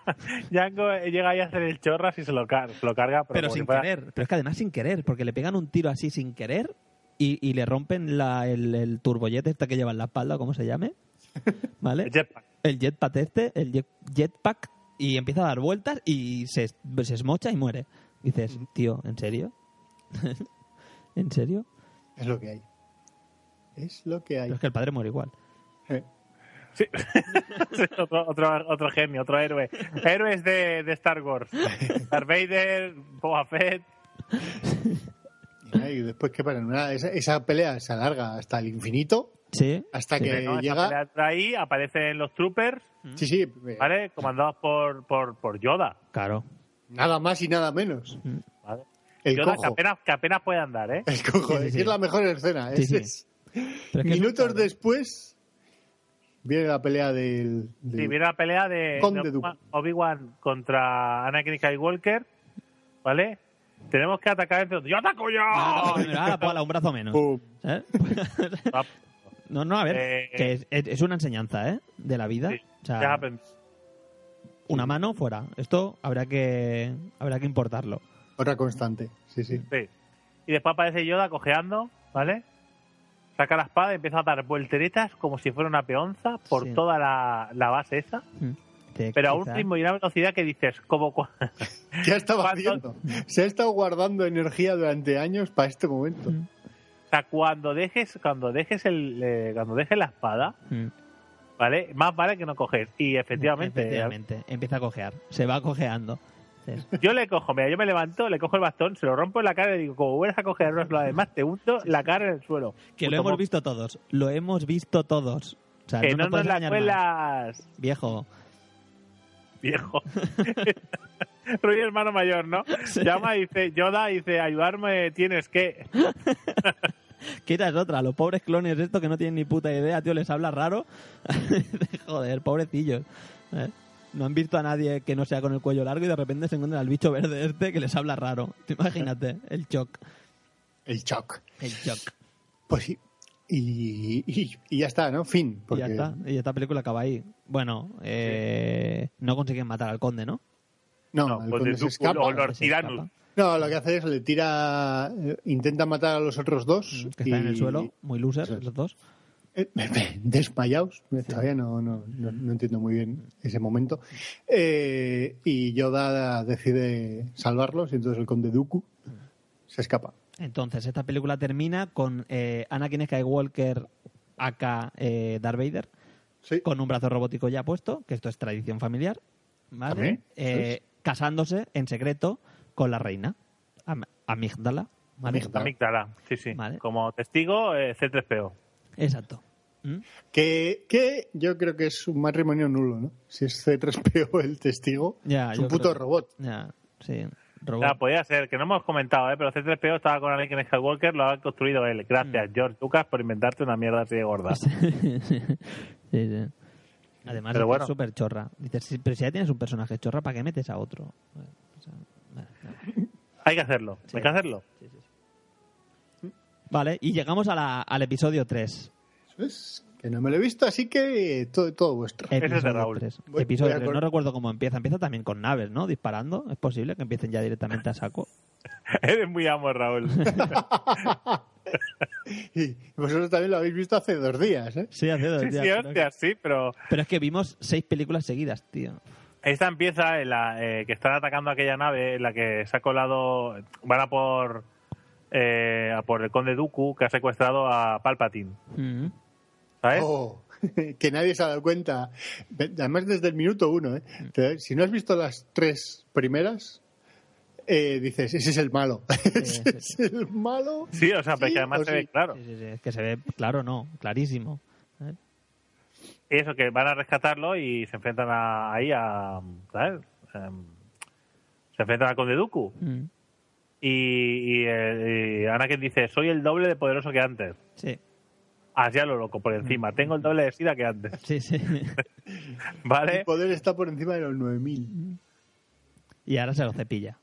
Jango eh, llega ahí a hacer el chorras y se lo, car- se lo carga. Pero, Pero sin fuera- querer. Pero es que además sin querer, porque le pegan un tiro así sin querer y, y le rompen la, el, el turbojet este que lleva en la espalda, ¿cómo se llame? ¿Vale? El jetpack. El jetpack este, el jet- jetpack, y empieza a dar vueltas y se, se esmocha y muere. Dices, tío, ¿en serio? ¿En serio? Es lo que hay. Es lo que hay. Pero es que el padre muere igual. Eh. Sí. Sí, otro, otro, otro genio, otro héroe. Héroes de, de Star Wars. Darth Vader, Boba Fett. Y después, ¿qué pasa? Nada, esa, esa pelea se alarga hasta el infinito, Sí. hasta Sí. que ¿no? Llega... ahí aparecen los troopers, Sí, sí, eh, ¿vale? Comandados por, por, por Yoda. Claro. nada más y nada menos. ¿vale? El Yoda que cojo. apenas, que apenas puede andar, ¿eh? El cojo, Sí, sí, es sí. que es la mejor escena. Es- es- es que Minutos después viene la pelea del... del- Sí, viene la pelea de. Obi-Wan contra Anakin Skywalker, ¿vale? Tenemos que atacar entre. ¡Yo ataco yo! Ah, ahora, pala, un brazo menos. ¿Eh? No, no, a ver, Eh, que es, es- es una enseñanza, ¿eh? De la vida. sí, O sea, ya aprendí. una mano fuera. Esto habrá que habrá que importarlo. Otra constante, sí, sí. Sí. Y después aparece Yoda cojeando, ¿vale? Saca la espada y empieza a dar volteretas como si fuera una peonza por Sí. toda la, la base esa, Te- pero a un ritmo y una velocidad que dices, como ¿Qué ha estado ¿Cuánto- haciendo? Se ha estado guardando energía durante años para este momento. Mm. O sea, cuando dejes, cuando dejes el, eh, cuando dejes la espada, Mm. ¿vale? Más vale que no coges. Y efectivamente, Efectivamente, empieza a cojear. Se va cojeando. Yo le cojo, mira, yo me levanto, le cojo el bastón, se lo rompo en la cara y le digo, como vuelves a coger lo demás, te hundo la cara en el suelo. Que lo hemos mo- visto todos. Lo hemos visto todos. O sea, Que no, no, nos nos la cuelas, Viejo. viejo. Soy hermano mayor, ¿no? Llama y dice, Yoda dice, ayudarme tienes que. ¿Qué es otra? Los pobres clones estos que no tienen ni puta idea, tío, les habla raro. Joder, pobrecillos. ¿eh? No han visto a nadie que no sea con el cuello largo y de repente se encuentran al bicho verde este que les habla raro. Tú Imagínate, el shock. El shock. El shock. Pues sí. Y, y- y ya está, ¿no? Fin. Y ya está. Y esta película acaba ahí. Bueno, eh, no consiguen matar al conde, ¿no? No, No, el pues conde de se escapa. Tyrannus. escapa, No, lo que hace es le tira. eh, intenta matar a los otros dos. Que están en el y- suelo, muy losers los dos. eh, desmayados. Todavía no, no, no, no entiendo muy bien ese momento. Eh, y Yoda decide salvarlos y entonces el conde Dooku se escapa. Entonces, esta película termina con eh, Anakin Skywalker acá eh, Darth Vader Sí. con un brazo robótico ya puesto, que esto es tradición familiar, ¿vale? También, Eh, casándose en secreto con la reina, Am- Amígdala. ¿vale? Amígdala. Amígdala, sí, sí. Vale. Como testigo, eh, C3PO. Exacto. ¿Mm? Que, que yo creo que es un matrimonio nulo, ¿no? Si es C3PO el testigo, Ya, es un puto creo- robot. Ya, sí. Robot. Ya, podía ser, que no hemos comentado, ¿eh? pero C3PO estaba con Anakin Skywalker, lo ha construido él. Mm. Gracias, George Lucas, por inventarte una mierda así de gorda. sí, sí. Además, Pero es bueno. súper chorra. Dices, sí, pero si ya tienes un personaje chorra, ¿para qué metes a otro? Bueno, o sea, vale, vale. Hay que hacerlo, Sí. hay que hacerlo. Vale, y llegamos a la- al episodio 3. Eso es, que no me lo he visto, así que todo, todo vuestro. es de Episodio Raúl. 3. Voy- Episodio voy a 3. cor- No recuerdo cómo empieza. Empieza también con naves, ¿no? Disparando. Es posible que empiecen ya directamente a saco. Eres muy amo, Raúl. Y vosotros también lo habéis visto hace dos días, ¿eh? Sí, hace dos sí, días, sí, pero- sí, pero Pero es que vimos seis películas seguidas, tío. Esta empieza en la eh, que están atacando aquella nave en la que se ha colado. Van a por. eh, a por el conde Dooku que ha secuestrado a Palpatine. Mm. ¿Sabes? Oh, que nadie se ha dado cuenta. Además, desde el minuto uno. ¿eh? Te- Si no has visto las tres primeras, eh, dices, ese es el malo. ese es el malo. Sí, o sea, pero es que además se ve sí. claro. Sí, sí, sí, es que se ve, claro, no, clarísimo. ¿eh? Y eso, que van a rescatarlo y se enfrentan a- ahí a. ¿Sabes? Em, se enfrentan al conde Dooku. Mm. Y, y, eh, y Anakin dice: Soy el doble de poderoso que antes. Sí, Así a lo loco, por encima. Tengo el doble de sida que antes. sí, sí. ¿Vale? El poder está por encima de los 9000. y ahora se lo cepilla.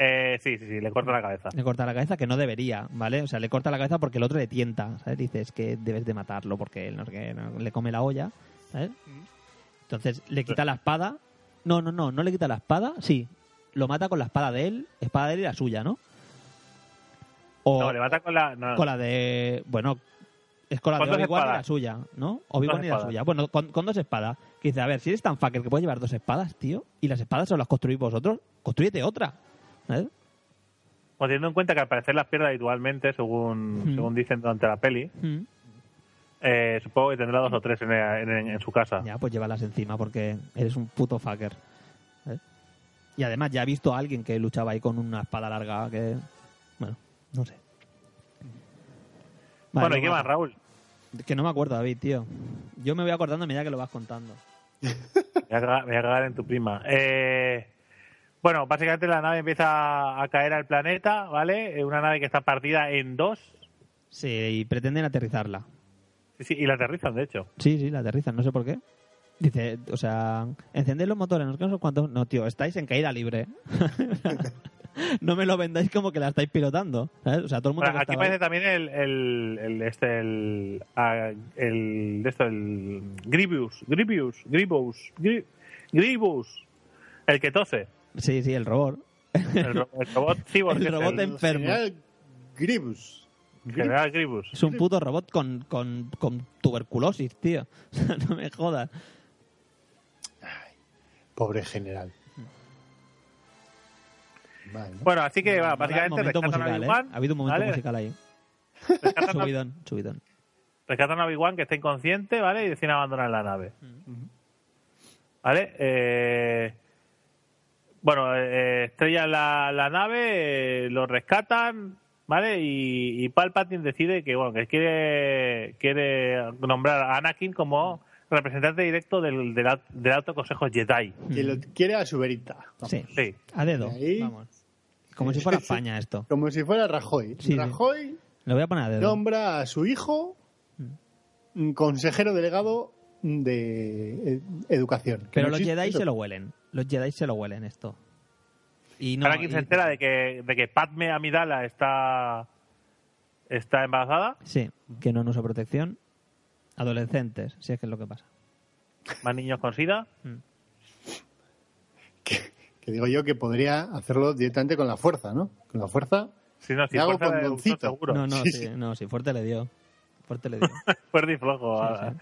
Eh, sí, sí, sí, le corta la cabeza. Le corta la cabeza, que no debería, ¿vale? O sea, le corta la cabeza porque el otro le tienta, ¿sabes? Dice, es que debes de matarlo porque él no no- le come la olla, ¿sabes? Entonces le quita la espada. No, no, no, no le quita la espada, sí. Lo mata con la espada de él, espada de él y la suya, ¿no? O No, le mata con la. no. con la de. Bueno, es con la de ¿Con dos Obi-Wan y la suya, ¿no? Obi-Wan y la suya. Bueno, con, con dos espadas. Que dice, a ver, si eres tan fucker que puedes llevar dos espadas, tío, y las espadas solo las construís vosotros, construyete otra. ¿Sabes? Bueno, teniendo en cuenta que al parecer las pierde habitualmente, según, Mm. según dicen durante la peli, Mm. eh, supongo que tendrá dos o tres en, en- en su casa. Ya, pues llévalas encima porque eres un puto fucker. ¿sabes? Y además ya he visto a alguien que luchaba ahí con una espada larga que... Bueno, no sé. Vale, bueno, ¿y qué más, Raúl? Que no me acuerdo, David, tío. Yo me voy acordando a medida que lo vas contando. Me voy a cagar, me voy a cagar en tu prima. Eh, bueno, básicamente la nave empieza a caer al planeta, ¿vale? Eh, Una nave que está partida en dos. Sí, y pretenden aterrizarla. Sí, sí, y la aterrizan, de hecho. Sí, sí, la aterrizan, no sé por qué. Dice, o sea, encended los motores, no sé sé cuántos. No, tío, estáis en caída libre. no me lo vendáis como que la estáis pilotando. ¿sabes? O sea, todo el mundo Bueno, aquí estaba ahí- parece también el, el, el este el, ah, el esto el Grievous, Grievous, Grievous, Gri- Grievous, el que tose, Sí, sí, el robot. el, ro- el robot cyborg, El robot el enfermo. General Grievous. general Grievous. Es un puto robot con, con, con tuberculosis, tío. No me jodas. Pobre general. Vale, ¿no? Bueno, así que va, básicamente momento rescatan a musical, ¿eh? Obi-Wan, Ha habido un momento ¿vale? musical ahí. rescatan, a, Subidón, subidón. rescatan a Obi-Wan que está inconsciente, ¿vale? Y deciden abandonar la nave. ¿Vale? Eh, bueno, eh, estrellan la, la nave, eh, lo rescatan, ¿vale? Y, y Palpatine decide que, bueno, que quiere, quiere nombrar a Anakin como representante directo del, del, al- del Alto Consejo Jedi. Que lo quiere a su verita. Sí, Sí. a dedo. Ahí. Vamos. Como si fuera España esto. Como si fuera Rajoy. Sí, sí. Rajoy Lo voy a poner a dedo. nombra a su hijo mm, consejero delegado de eh, educación. Pero no los Jedi se lo huelen. Los Jedi se lo huelen esto. Y no, y- se entera de que, de que Padme Amidala está, está embarazada, Sí, que no usa protección. Adolescentes, si es que es lo que pasa. más niños con SIDA. Que, que digo yo que podría hacerlo directamente con la fuerza, ¿no? Con la fuerza. Si no, si hago condoncito. uso seguro. No, no, Sí, sí, sí. no, sí, fuerte le dio. Fuerte le dio. Fuerte y flojo. Sí, ah. sí.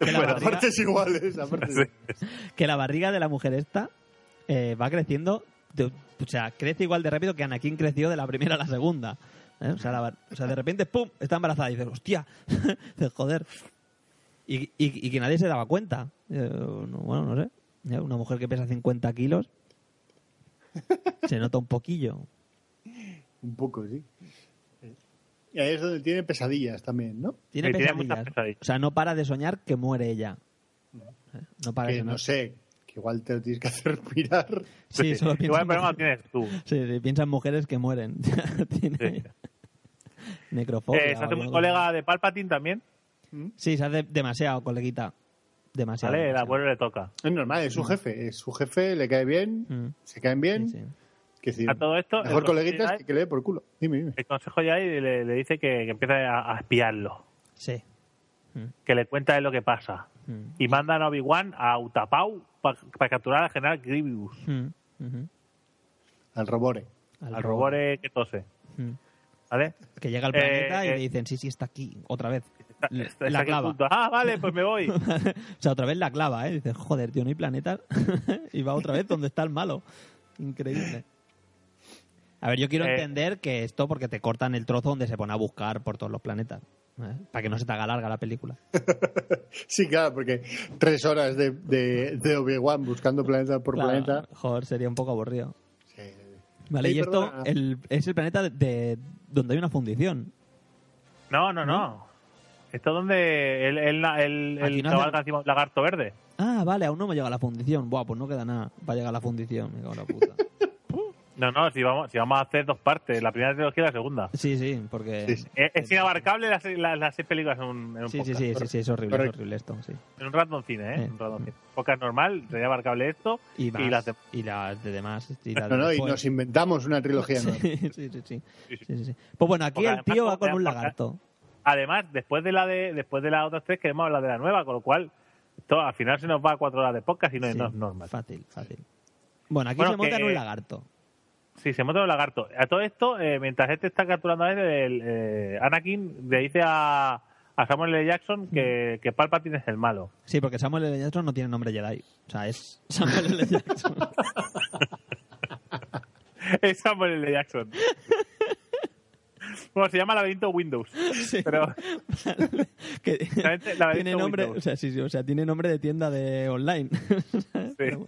Que la Bueno, barriga- Partes iguales. que la barriga de la mujer esta eh, va creciendo, de- o sea, crece igual de rápido que Anakin creció de la primera a la segunda. ¿eh? O, sea, la bar- o sea, de repente, ¡pum!, está embarazada y dices, ¡hostia! joder. Y, y, y que nadie se daba cuenta. Eh, no, bueno, no sé. Una mujer que pesa 50 kilos se nota un poquillo. Un poco, sí. Y ahí es donde tiene pesadillas también, ¿no? Tiene Sí, tiene pesadillas. muchas pesadillas. O sea, no para de soñar que muere ella. ¿Eh? No para de Que soñar. no sé, que igual te lo tienes que hacer mirar. Sí, solo piensa Igual el problema lo tienes tú. Sí, sí, piensa en mujeres que mueren. Tiene necrofobia. Eh, se hace muy algo. colega de Palpatine también. Sí, se hace demasiado, coleguita. Demasiado. ¿Vale? El demasiado. abuelo le toca. Es normal, es su jefe. Es su jefe, le cae bien, Mm, se caen bien. sí, sí. Que decir, A todo esto, mejor el coleguitas Jedi- que, que le dé por culo. Dime, dime. El consejo ya le, le dice que, que empiece a, a espiarlo. Sí. Que le cuenta de lo que pasa. Mm, Y mandan a Obi-Wan a Utapau para capturar al general Grievous. mm. Al robore. Al robot que tose. Mm. ¿Vale? Que llega al Eh, planeta y eh. le dicen, sí, sí, está aquí, otra vez. Está- está la clava. Ah, vale, pues me voy. o sea, otra vez la clava, ¿eh? Dices, joder, tío, no hay planetas. y va otra vez donde está el malo. Increíble. A ver, yo quiero Eh. entender que esto porque te cortan el trozo donde se pone a buscar por todos los planetas. ¿eh? Para que no se te haga larga la película. Sí, claro, porque tres horas de, de, de Obi-Wan buscando planeta por Claro, planeta. Joder, sería un poco aburrido. Sí. Vale, y esto el- es el planeta de, de- donde hay una fundición. No, no, no. Esto es donde el, el, el, no cabalga hace- lagarto verde. Ah, vale, aún no me llega la fundición. Buah, pues no queda nada para llegar a la fundición. Me cago en la puta. No, no, si vamos, si vamos a hacer dos partes, la primera trilogía y la segunda. Sí, sí, porque... Sí, sí. Es, es inabarcable las, las, las seis películas en un, en un Sí, sí, podcast. sí, sí, sí, es horrible, es horrible esto, sí. En un random cine, ¿eh? Sí. En un random cine. Podcast normal, sería abarcable esto Y, más, y las de... y las de demás. Y las No, de no, y nos inventamos una trilogía nueva. sí, sí, sí, sí. Sí, sí. Sí, sí, sí. Pues bueno, aquí Porque el tío va con un lagarto. Además, después de la de después de las otras tres queremos hablar de la nueva, con lo cual esto, al final se nos va a cuatro horas de podcast y no, Sí, no es normal. Fácil, fácil. Bueno, aquí Bueno, se monta en un lagarto. Sí, se monta un lagarto. A todo esto, eh, mientras este está capturando a él, el, eh, Anakin le dice a, a Samuel L. Jackson que, que Palpatine es el malo. Sí, porque Samuel L. Jackson no tiene nombre Jedi. O sea, es Samuel L. Jackson. es Samuel L. Jackson. Bueno, se llama Laberinto Windows. Sí. Pero que Laberinto- tiene nombre, Windows. o sea, sí, sí, o sea, tiene nombre de tienda de online. Sí. Pero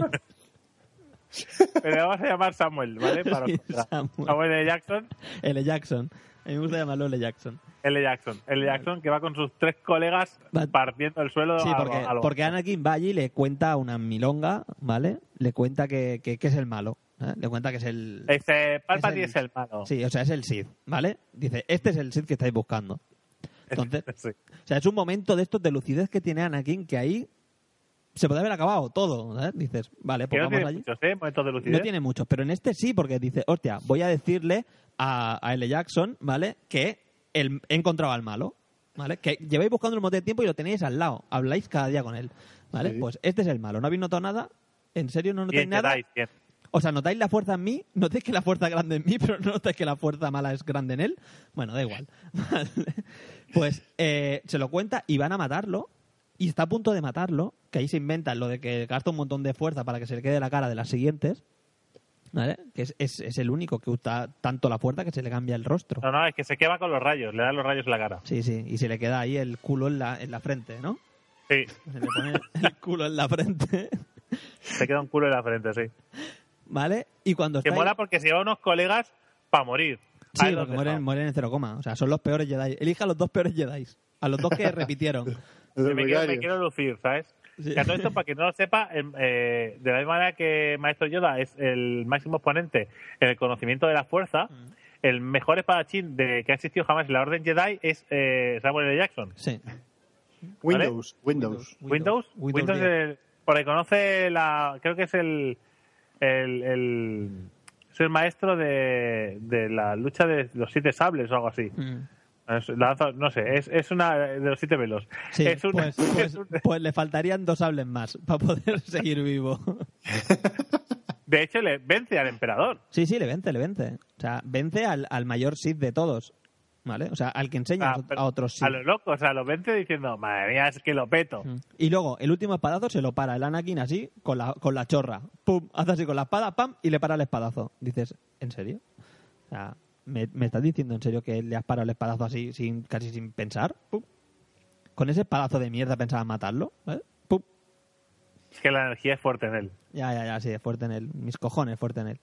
le vamos a llamar Samuel, ¿vale? Para Samuel. Samuel L. Jackson. L. Jackson. A mí me gusta llamarlo L. Jackson. L. Jackson. L. Jackson que va con sus tres colegas Va- partiendo el suelo Sí, porque, a lo- porque Anakin va allí y le cuenta una milonga, ¿vale? Le cuenta que, que, que es el malo. ¿eh? Le cuenta que es el... Dice, Palpatine es es el- el, malo. Sí, o sea, es el Sith, ¿vale? Dice, este es el Sith que estáis buscando. Entonces, Sí. o sea, es un momento de estos de lucidez que tiene Anakin que ahí se puede haber acabado todo, ¿sabes? Dices, vale, pues no vamos tiene allí. muchos, ¿eh? Momentos de lucidez. No tiene muchos, pero en este sí, porque dice, hostia, voy a decirle a, a L. Jackson, ¿vale? Que el- he encontrado al malo, ¿vale? Que lleváis buscando un montón de tiempo y lo tenéis al lado. Habláis cada día con él, ¿vale? Sí. Pues este es el malo. ¿No habéis notado nada? ¿En serio no notáis Bien, nada? Jedi, bien. O sea, ¿notáis la fuerza en mí? ¿Notáis que la fuerza es grande en mí, pero no notáis que la fuerza mala es grande en él? Bueno, da igual. Vale. Pues eh, se lo cuenta y van a matarlo. Y está a punto de matarlo, que ahí se inventan lo de que gasta un montón de fuerza para que se le quede la cara de las siguientes. ¿Vale? Que es, es- es el único que usa tanto la fuerza que se le cambia el rostro. No, no, es que se quema con los rayos, le dan los rayos en la cara. Sí, sí, y se le queda ahí el culo en la, en la frente, ¿no? Sí, Se le pone el culo en la frente, se queda un culo en la frente, sí. ¿vale? Y cuando Que está ahí- mola porque se lleva unos colegas para morir. Sí, Ahí porque mueren, mueren en cero coma. O sea, son los peores Jedi. Elija a los dos peores Jedi. A los dos que repitieron. Me, quiero, me becarios. quiero lucir, ¿sabes? Sí. Que a todo esto, para quien no lo sepa, em, eh, de la misma manera que Maestro Yoda es el máximo exponente en el conocimiento de la fuerza, Mm. el mejor espadachín de, que ha existido jamás en la Orden Jedi es eh, Samuel L. Jackson. Sí. Windows, Windows. Windows, Windows, 10. el- por ahí conoce la, creo que es el, el, el es el maestro de, de la lucha de los siete sables o algo así. Mm. Lanza- no sé, es, es una de los siete velos. Sí, es una- pues, pues- es pues le faltarían dos sables más para poder seguir vivo. de hecho, le vence al emperador. Sí, sí, le vence, le vence. O sea, vence al, al mayor Sith de todos. ¿Vale? O sea, al que enseña Ah, a- otros Sith. A los locos, o sea, lo vence diciendo, madre mía, es que lo peto. Mm. Y luego, el último espadazo se lo para el Anakin así, con la, con la chorra. Pum, hace así con la espada, pam, y le para el espadazo. Dices, ¿en serio? O sea, ¿me, me estás diciendo en serio que le has parado el espadazo así, sin, casi sin pensar? Pum. Con ese espadazo de mierda pensabas matarlo, ¿eh? Pum. Es que la energía es fuerte en él. Ya, ya, ya, sí, es fuerte en él. Mis cojones, fuerte en él.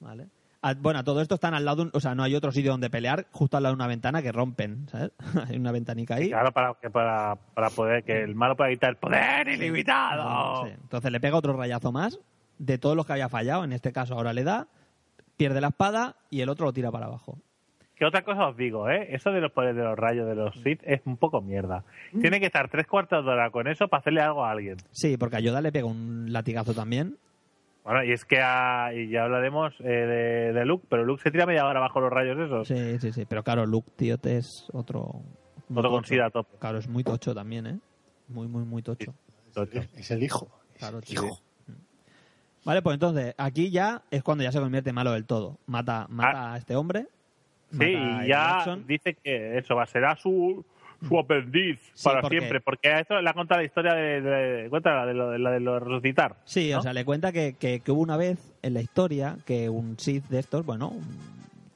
¿Vale? Ah, bueno, todo esto están al lado de un... O sea, no hay otro sitio donde pelear, justo al lado de una ventana que rompen, ¿sabes? hay una ventanica ahí. Claro, para, que para, para poder que el malo pueda quitar el poder ilimitado. Sí. Entonces le pega otro rayazo más de todos los que había fallado. En este caso ahora le da, pierde la espada y el otro lo tira para abajo. Que otra cosa os digo, ¿eh? Eso de los poderes de los rayos de los Sith es un poco mierda. Mm. Tiene que estar tres cuartos de hora con eso para hacerle algo a alguien. Sí, porque a Yoda le pega un latigazo también. Bueno, y es que a- y ya hablaremos eh, de, de Luke, pero Luke se tira media hora bajo los rayos esos. Sí, sí, sí. Pero claro, Luke, tío, te es otro... Otro con sida a tope. Claro, es muy tocho también, ¿eh? Muy, muy, muy tocho. Tocho. Es el hijo. Claro, tío. hijo. Vale, pues entonces, aquí ya es cuando ya se convierte malo del todo. Mata, mata a este hombre. Sí, y ya Jackson. dice que eso va a ser a su su aprendiz Sí, para porque- siempre. Porque a esto le ha contado la historia de, de, cuéntala, de lo de, lo de lo de resucitar. Sí, ¿no? o sea, le cuenta que, que- que hubo una vez en la historia que un Sith de estos, bueno, un,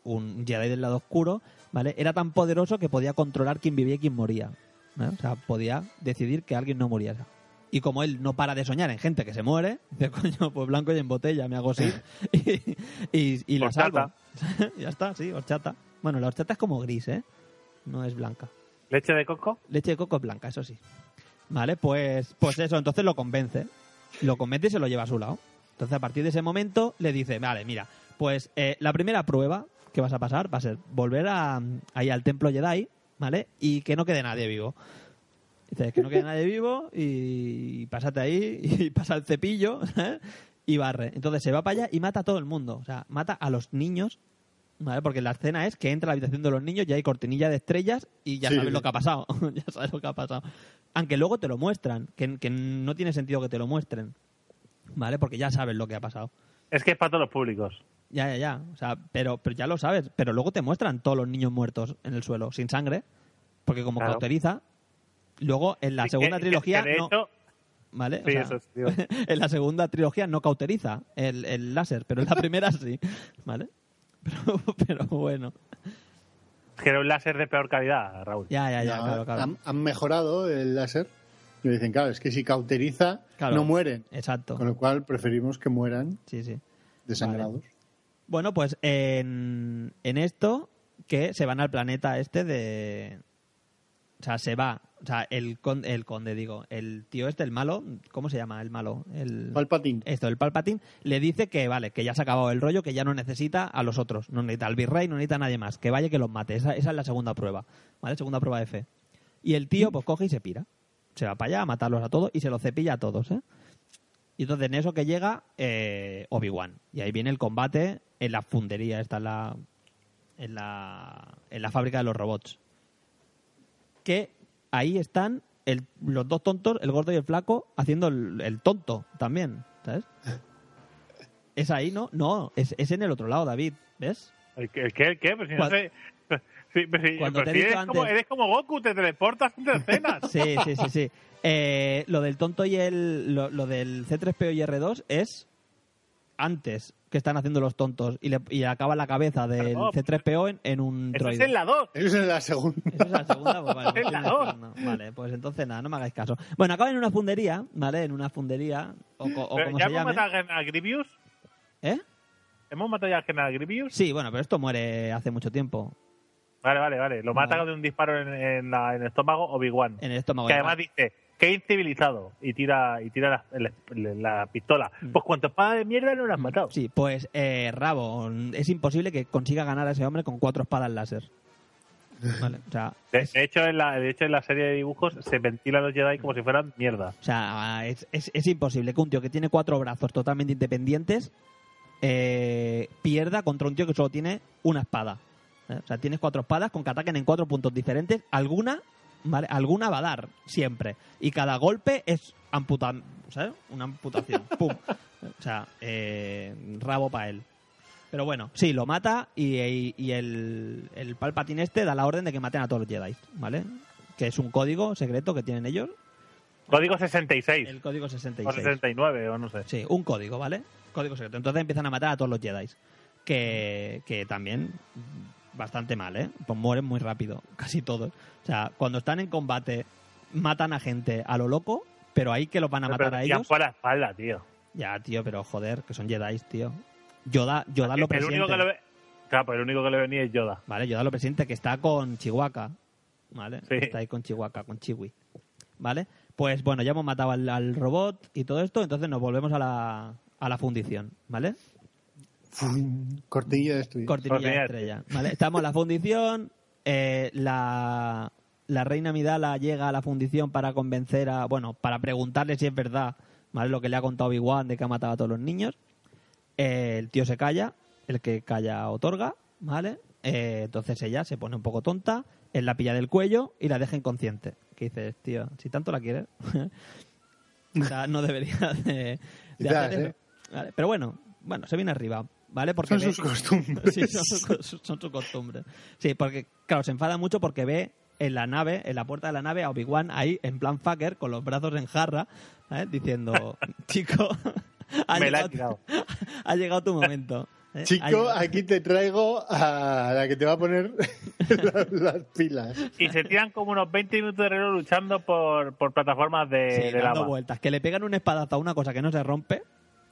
un Jedi del lado oscuro, ¿vale? Era tan poderoso que podía controlar quién vivía y quién moría. ¿no? O sea, podía decidir que alguien no muriera. Y como él no para de soñar en gente que se muere, dice, coño, pues blanco y en botella, me hago Sith y, y, y la salvo. Ya está, sí, horchata. Bueno, la horchata es como gris, ¿eh? No es blanca. Leche de coco. Leche de coco es blanca, eso sí. Vale, pues, pues eso, entonces lo convence. Lo convence y se lo lleva a su lado. Entonces, a partir de ese momento, le dice, vale, mira, pues eh, la primera prueba que vas a pasar va a ser volver a, ahí al templo Jedi, ¿vale? Y que no quede nadie vivo. Dice, que no quede nadie vivo y pásate ahí y pasa el cepillo ¿sabes? y barre. Entonces se va para allá y mata a todo el mundo. O sea, mata a los niños, ¿vale? Porque la escena es que entra a la habitación de los niños y hay cortinilla de estrellas y ya Sí, sabes lo que ha pasado. ya sabes lo que ha pasado. Aunque luego te lo muestran, que, que no tiene sentido que te lo muestren, ¿vale? Porque ya sabes lo que ha pasado. Es que es para todos los públicos. Ya, ya, ya. O sea, pero, pero ya lo sabes. Pero luego te muestran todos los niños muertos en el suelo, sin sangre, porque como Claro. cauteriza. Luego, en la segunda que- trilogía, que de no, hecho, ¿vale? O Sí, sea, eso es, tío. en la segunda trilogía no cauteriza el, el láser, pero en la primera sí, ¿vale? Pero, pero bueno. es que era un láser de peor calidad, Raúl. Ya, ya, ya, No, claro, claro. Han, han mejorado el láser. Y dicen, claro, es que si cauteriza, Claro. no mueren. Exacto. Con lo cual preferimos que mueran Sí, sí. desangrados. Bueno, pues en, en esto que se van al planeta este de... O sea, se va. O sea, el, con- el conde, digo. El tío este, el malo. ¿Cómo se llama el malo? El... Palpatine. Esto, el Palpatine, le dice que vale, que ya se ha acabado el rollo, que ya no necesita a los otros. No necesita al virrey, no necesita a nadie más. Que vaya y que los mate. Esa, esa es la segunda prueba. ¿Vale? Segunda prueba de fe. Y el tío, pues coge y se pira. Se va para allá a matarlos a todos y se los cepilla a todos, ¿eh? Y entonces en eso que llega eh, Obi-Wan. Y ahí viene el combate en la fundería, está en la, en la, en la fábrica de los robots. Que ahí están el- los dos tontos, el gordo y el flaco, haciendo el, el tonto también, ¿sabes? Es ahí, ¿no? No, es, es en el otro lado, David, ¿ves? ¿El qué? ¿El qué? qué? Pero si no sé... Sí, pero si, Cuando pero te si eres, como, antes- eres como Goku, te teleportas entre escenas. Sí, sí, sí, sí. Eh, lo del tonto y el. Lo, lo del C3PO y R2 es antes que están haciendo los tontos y, le, y acaba la cabeza del Claro, C3PO en, en un Eso es droide. en la 2. Eso es la segunda. ¿Eso es la segunda? Pues vale, la no. Vale, pues entonces nada, no me hagáis caso. Bueno, acaba en una fundería, ¿vale? En una fundería, o, co- o Pero como ¿Ya se hemos llame. matado general Grievous? ¿Eh? ¿Hemos matado ya al general Grievous? Sí, bueno, pero esto muere hace mucho tiempo. Vale, vale, vale. Lo mata Vale. de un disparo en, en la- en el estómago Obi-Wan. En el estómago. Que de además dice, qué incivilizado. Y tira, y tira la, la- la pistola. Pues cuánto espada de mierda no lo has matado. Mm. Sí, pues eh, Rabo, es imposible que consiga ganar a ese hombre con cuatro espadas láser. Vale, o sea, De, de hecho, en la, de hecho, en la serie de dibujos se ventilan los Jedi como si fueran mierda. O sea, es, es, es imposible que un tío que tiene cuatro brazos totalmente independientes eh, pierda contra un tío que solo tiene una espada. ¿eh? O sea, tienes cuatro espadas con que ataquen en cuatro puntos diferentes. Alguna, ¿vale? Alguna va a dar, siempre. Y cada golpe es amputar, ¿sabes? Una amputación. ¡Pum! O sea, eh, rabo para él. Pero bueno, sí, lo mata y, y- y el, el Palpatine este da la orden de que maten a todos los Jedi, ¿vale? Que es un código secreto que tienen ellos Código 66. el código o 66. 69, o no sé. Sí, un código, ¿vale? Código secreto. Entonces empiezan a matar a todos los Jedi. Que, que también bastante mal, ¿eh? Pues mueren muy rápido, casi todos. O sea, cuando están en combate, matan a gente a lo loco, pero ahí que los van a matar Pero a tiran ellos. por la espalda, tío. Ya, tío, pero joder, que son Jedi, tío. Yoda, Yoda lo el único presente. que le ve... Claro, pues el único que le venía es Yoda. Vale, Yoda lo presente que está con Chihuahua. ¿Vale? Sí. Está ahí con Chihuahua, con Chiwi. ¿Vale? Pues bueno, ya hemos matado al, al robot y todo esto, entonces nos volvemos a la, a la fundición, ¿vale? Cortilla de estrella. ¿vale? Estamos en la fundición, eh, la, la reina Midala llega a la fundición para convencer a, bueno, para preguntarle si es verdad, ¿vale? Lo que le ha contado Obi-Wan de que ha matado a todos los niños. Eh, el tío se calla, el que calla otorga, ¿vale? Eh, entonces ella se pone un poco tonta, él la pilla del cuello y la deja inconsciente. Que dices, tío, si tanto la quieres, o sea, no debería de, de hacer eso. Vale, Pero bueno, bueno, se viene arriba, ¿vale? Porque Son ve- sus costumbres. Sí, son su, son su costumbre. Sí, porque, claro, se enfada mucho porque ve en la nave, en la puerta de la nave, a Obi-Wan ahí, en plan fucker, con los brazos en jarra, ¿eh? diciendo, chico, ha, Me la he llegado, ha llegado tu momento. ¿eh? Chico, llegado- aquí te traigo a la que te va a poner las, las pilas. Y se tiran como unos 20 minutos de reloj luchando por, por plataformas de, Sí, de dando lava. vueltas. Que le pegan un espadazo a una cosa que no se rompe,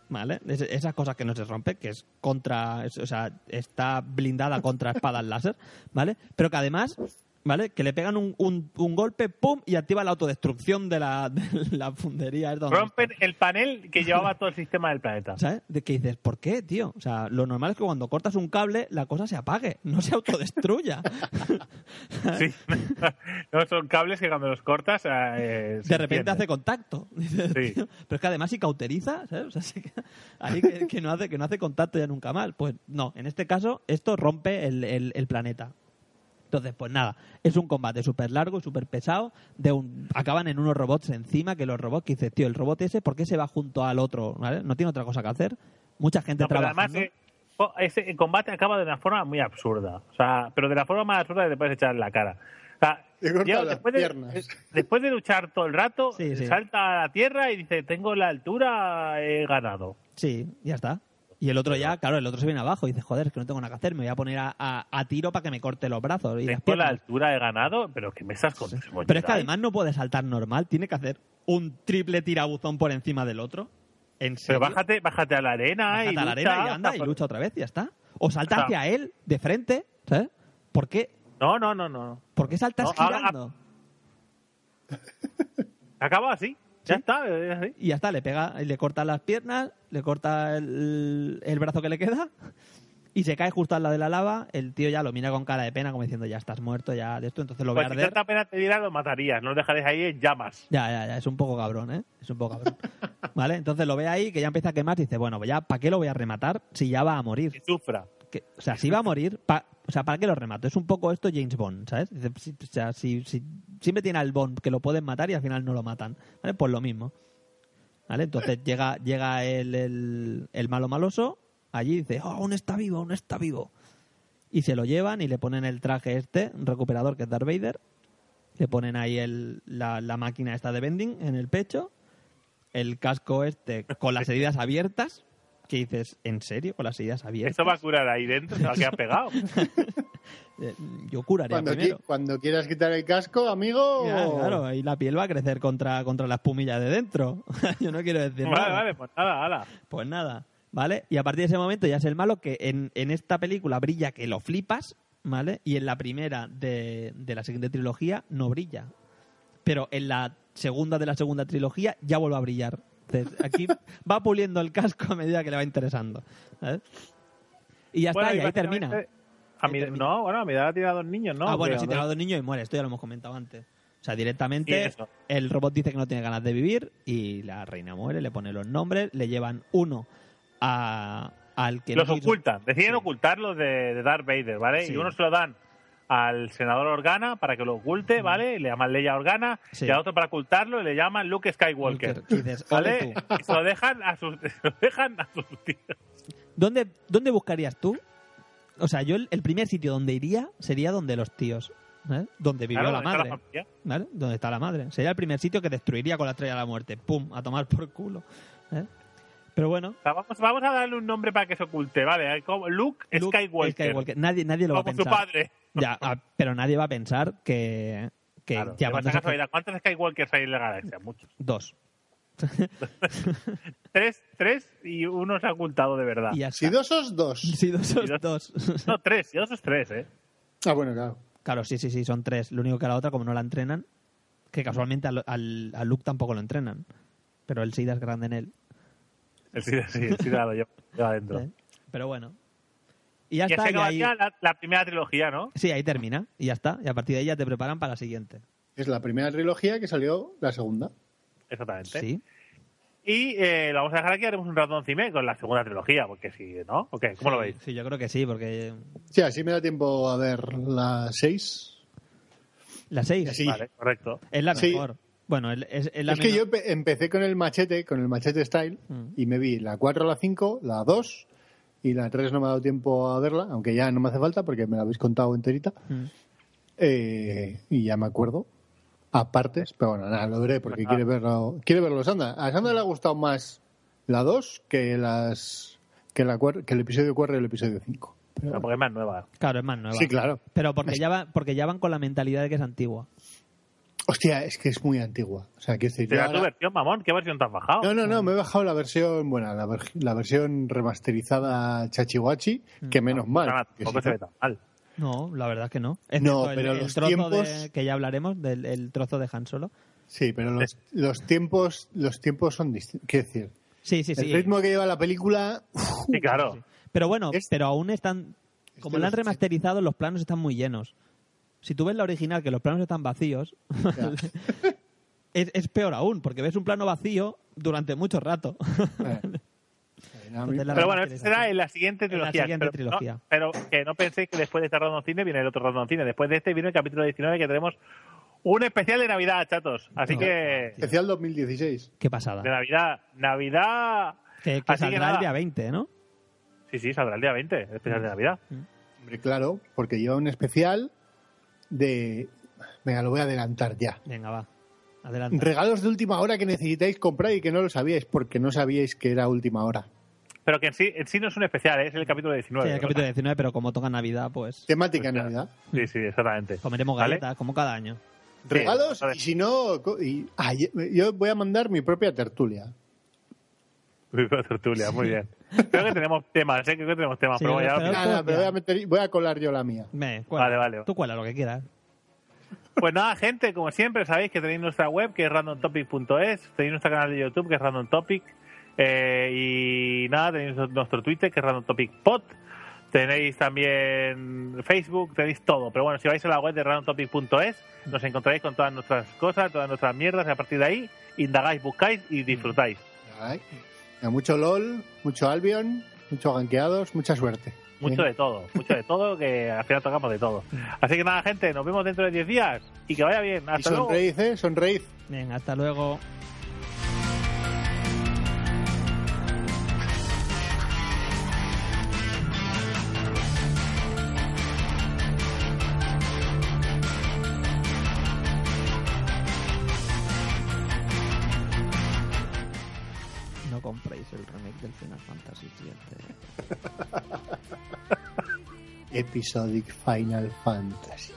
¿vale? Es- esas cosas que no se rompe, que es contra, o sea, está blindada contra espadas láser, ¿vale? Pero que además, ¿vale? Que le pegan un, un- un golpe, ¡pum! y activa la autodestrucción de la, de la fundería. es donde Rompen el panel que llevaba todo el sistema del planeta. ¿Sabes? De que dices, ¿por qué, tío? O sea, lo normal es que cuando cortas un cable, la cosa se apague, no se autodestruya. Sí. no, son cables que cuando los cortas. eh, de repente hace contacto. Dices, Sí. tío, pero es que además si cauteriza, ¿sabes? O sea, sí que- ahí que, que no hace, que no hace contacto ya nunca más. Pues no, en este caso esto rompe el, el- el planeta. Entonces, pues nada, es un combate súper largo y súper pesado. De un, acaban en unos robots encima, que los robots, que dices, tío, el robot ese, ¿por qué se va junto al otro? ¿Vale? No tiene otra cosa que hacer. Mucha gente No, pero trabajando. además, eh, oh, ese combate acaba de una forma muy absurda. O sea, pero de la forma más absurda que te puedes echar en la cara. O sea, después, de, piernas. después de luchar todo el rato, Sí, sí. salta a la tierra y dice: Tengo la altura, he ganado. Sí, ya está. Y el otro ya, claro, el otro se viene abajo y dice, joder, es que no tengo nada que hacer, me voy a poner a, a- a tiro para que me corte los brazos y Tengo la altura, he ganado, pero que me estás con Pero es que además no puede saltar normal, tiene que hacer un triple tirabuzón por encima del otro. ¿En Pero bájate, bájate a la arena Bájate y a la lucha, arena y anda y lucha otra vez y ya está. O salta O sea- hacia él, de frente, ¿sabes? ¿Por qué, No, no, no, no. ¿Por qué saltas No, ahora- girando? Acaba así. Ya Sí. está. Y ya está, le pega, y le corta las piernas, le corta el, el brazo que le queda y se cae justo al lado de la lava. El tío ya lo mira con cara de pena, como diciendo, ya estás muerto, ya de esto, entonces lo ve Pues si arder. pena te diera, lo matarías. No lo dejarías ahí en llamas. Ya, ya, ya, es un poco cabrón, ¿eh? Es un poco cabrón. ¿Vale? Entonces lo ve ahí, que ya empieza a quemar y dice, bueno, pues ya, ¿para qué lo voy a rematar si ya va a morir? Que sufra. Que- o sea, si va a morir, pa- o sea, ¿para qué lo remato? Es un poco esto James Bond, ¿sabes? O sea, si, si- siempre tiene al Bond que lo pueden matar y al final no lo matan, ¿vale? Pues lo mismo. ¿Vale? Entonces llega, llega el, el, el malo maloso allí y dice, oh, aún está vivo, aún está vivo. Y se lo llevan y le ponen el traje este, recuperador, que es Darth Vader. Le ponen ahí el, la, la máquina esta de vending en el pecho. El casco este con las heridas abiertas. Que dices, ¿en serio? ¿Con las heridas abiertas? Eso va a curar ahí dentro, se va a quedar pegado. Eh, Yo curaría Cuando, qui- primero. cuando quieras quitar el casco, amigo. Ya, claro, ahí la piel va a crecer contra, contra la espumilla de dentro. Yo no quiero decir Vale, nada. vale, pues nada, hala. Pues nada, ¿vale? Y a partir de ese momento ya es el malo que en, en esta película brilla que lo flipas, ¿vale? Y en la primera de, de la siguiente trilogía no brilla. Pero en la segunda de la segunda trilogía ya vuelve a brillar. Entonces, aquí va puliendo el casco a medida que le va interesando. ¿sabes? Y ya Bueno, está, y ahí termina. A mi, termina. no, bueno, a mi edad ha tirado dos niños, ¿no? ah, bueno, Creo, si te ¿no? ha dado niño y muere, esto ya lo hemos comentado antes. O sea, directamente el robot dice que no tiene ganas de vivir y la reina muere, le pone los nombres, le llevan uno a, al que Los no quiso- ocultan, deciden Sí. ocultarlos de, de Darth Vader, ¿vale? Sí. Y uno se lo dan al senador Organa para que lo oculte, ¿vale? Le llaman Leia Organa, Sí. y al otro para ocultarlo y le llaman Luke Skywalker. Y dices, "Ole ¿Vale? tú". Y se lo dejan a sus, se lo dejan a sus tíos. ¿Dónde, ¿Dónde buscarías tú? O sea, yo el, el primer sitio donde iría sería donde los tíos, ¿eh? Donde vivió Claro, la ¿dónde está madre. ¿Vale? Donde está la madre. Sería el primer sitio que destruiría con la estrella de la muerte. ¡Pum! A tomar por culo. ¿eh? Pero bueno, O sea, vamos, vamos a darle un nombre para que se oculte, ¿vale? Como Luke, Luke Skywalker. Nadie, nadie lo va a Como su padre. Ya, pero nadie va a pensar que, que Claro, ya de casualidad. ¿Cuántos Skywalkers hay en la galaxia? Muchos. Dos. Tres, tres y uno se ha ocultado de verdad. Y Si dos os dos. Sí, dos, sos Y dos. dos. No, tres, y dos es tres, ¿eh? Ah, bueno, claro. Claro, sí, sí, sí, son tres. Lo único que a la otra, como no la entrenan, que casualmente al, al, a Luke tampoco lo entrenan. Pero el SIDA es grande en él. El sí, sí, el sí lo lleva, lleva adentro. ¿eh? Pero bueno. Y ya Y está. así y ahí- la, la primera trilogía, ¿no? Sí, ahí termina. Y ya está. Y a partir de ahí ya te preparan para la siguiente. Es la primera trilogía que salió la segunda. Exactamente. Sí. Y eh, lo vamos a dejar aquí, haremos un ratón cime con la segunda trilogía, porque si, ¿no? ¿O qué? ¿Cómo lo veis? Sí, yo creo que sí, porque Sí, así me da tiempo a ver las seis. la 6 Sí. Vale, correcto. es la Sí. mejor. Bueno, el- es, es la es que yo empe- empecé con el machete, con el machete style, Mm. y me vi la 4, la 5, la 2 y la 3 no me ha dado tiempo a verla, aunque ya no me hace falta porque me la habéis contado enterita. Mm. Eh, y ya me acuerdo. A partes, pero bueno, nada, lo veré porque quiere verlo. Quiere verlo Sandra. A Sandra le ha gustado más la 2 que las que, la, cuar- que el episodio 4 y el episodio 5. Pero- No, porque es más nueva. Claro, es más nueva. sí, claro. Pero porque ya, va- porque ya van con la mentalidad de que es antigua. Hostia, es que es muy antigua. O sea, quiero decir, ¿Te ahora- tu versión, mamón? ¿Qué versión te has bajado? No, no, no, me he bajado la versión, bueno, la, ver- la versión remasterizada Chachihuachi, que menos mal. Que Tampoco si se no- ve tan mal. No, la verdad es que no. No, Excepto el- pero el, los trozo tiempos- de, que ya hablaremos del el trozo de Han Solo. Sí, pero los, los tiempos los tiempos son distintos. Quiero decir, Sí, sí, sí. el ritmo que lleva la película, Sí, claro. Pero bueno, Es- pero aún están. Como la han remasterizado, los planos están muy llenos. Si tú ves la original, que los planos están vacíos, es, es peor aún, porque ves un plano vacío durante mucho rato. eh, Entonces Pero bueno, eso será en la siguiente la trilogía. siguiente pero, trilogía. no- pero que no penséis que después de este Random Cine viene el otro Random Cine. Después de este viene el capítulo 19 que tenemos un especial de Navidad, chatos. Así No. que... especial 2016. Qué pasada. De Navidad. Navidad... Que, que Así que saldrá nada. el día 20, ¿no? Sí, sí, saldrá el día 20, el especial de Navidad. Hombre, claro, porque lleva un especial de... Venga, lo voy a adelantar ya. Venga, va. Regalos de última hora que necesitáis comprar y que no lo sabíais porque no sabíais que era última hora. Pero que en sí, en sí no es un especial, ¿eh? es el capítulo 19. Sí, el capítulo 19, pero como toca Navidad, pues Temática Hostia. Navidad. Sí, sí, exactamente. comeremos ¿Vale? galletas, como cada año. Regalos y si no... y- ah, yo voy a mandar mi propia tertulia. Viva tertulia, muy bien. Creo que tenemos temas, ¿eh? Creo que tenemos temas, Sí, pero bueno, ya- pero- Nada, pero voy a, meter, voy a colar yo la mía. Me, cuela. Vale, vale. Tú cuela lo que quieras. Pues nada, gente, como siempre, sabéis que tenéis nuestra web, que es randomtopic.es, tenéis nuestro canal de YouTube, que es randomtopic, eh, y nada, tenéis nuestro Twitter, que es randomtopicpod, tenéis también Facebook, tenéis todo. Pero bueno, si vais a la web de randomtopic.es, nos encontraréis con todas nuestras cosas, todas nuestras mierdas, y a partir de ahí, indagáis, buscáis y disfrutáis. Ay, Mucho LOL, mucho Albion, mucho ganqueados, mucha suerte. Mucho de todo, mucho de todo, que al final tocamos de todo. Así que nada, gente, nos vemos dentro de 10 días y que vaya bien. Y Hasta luego. sonreíz, ¿eh? Sonreíz. Venga, hasta luego. Episodic Final Fantasy.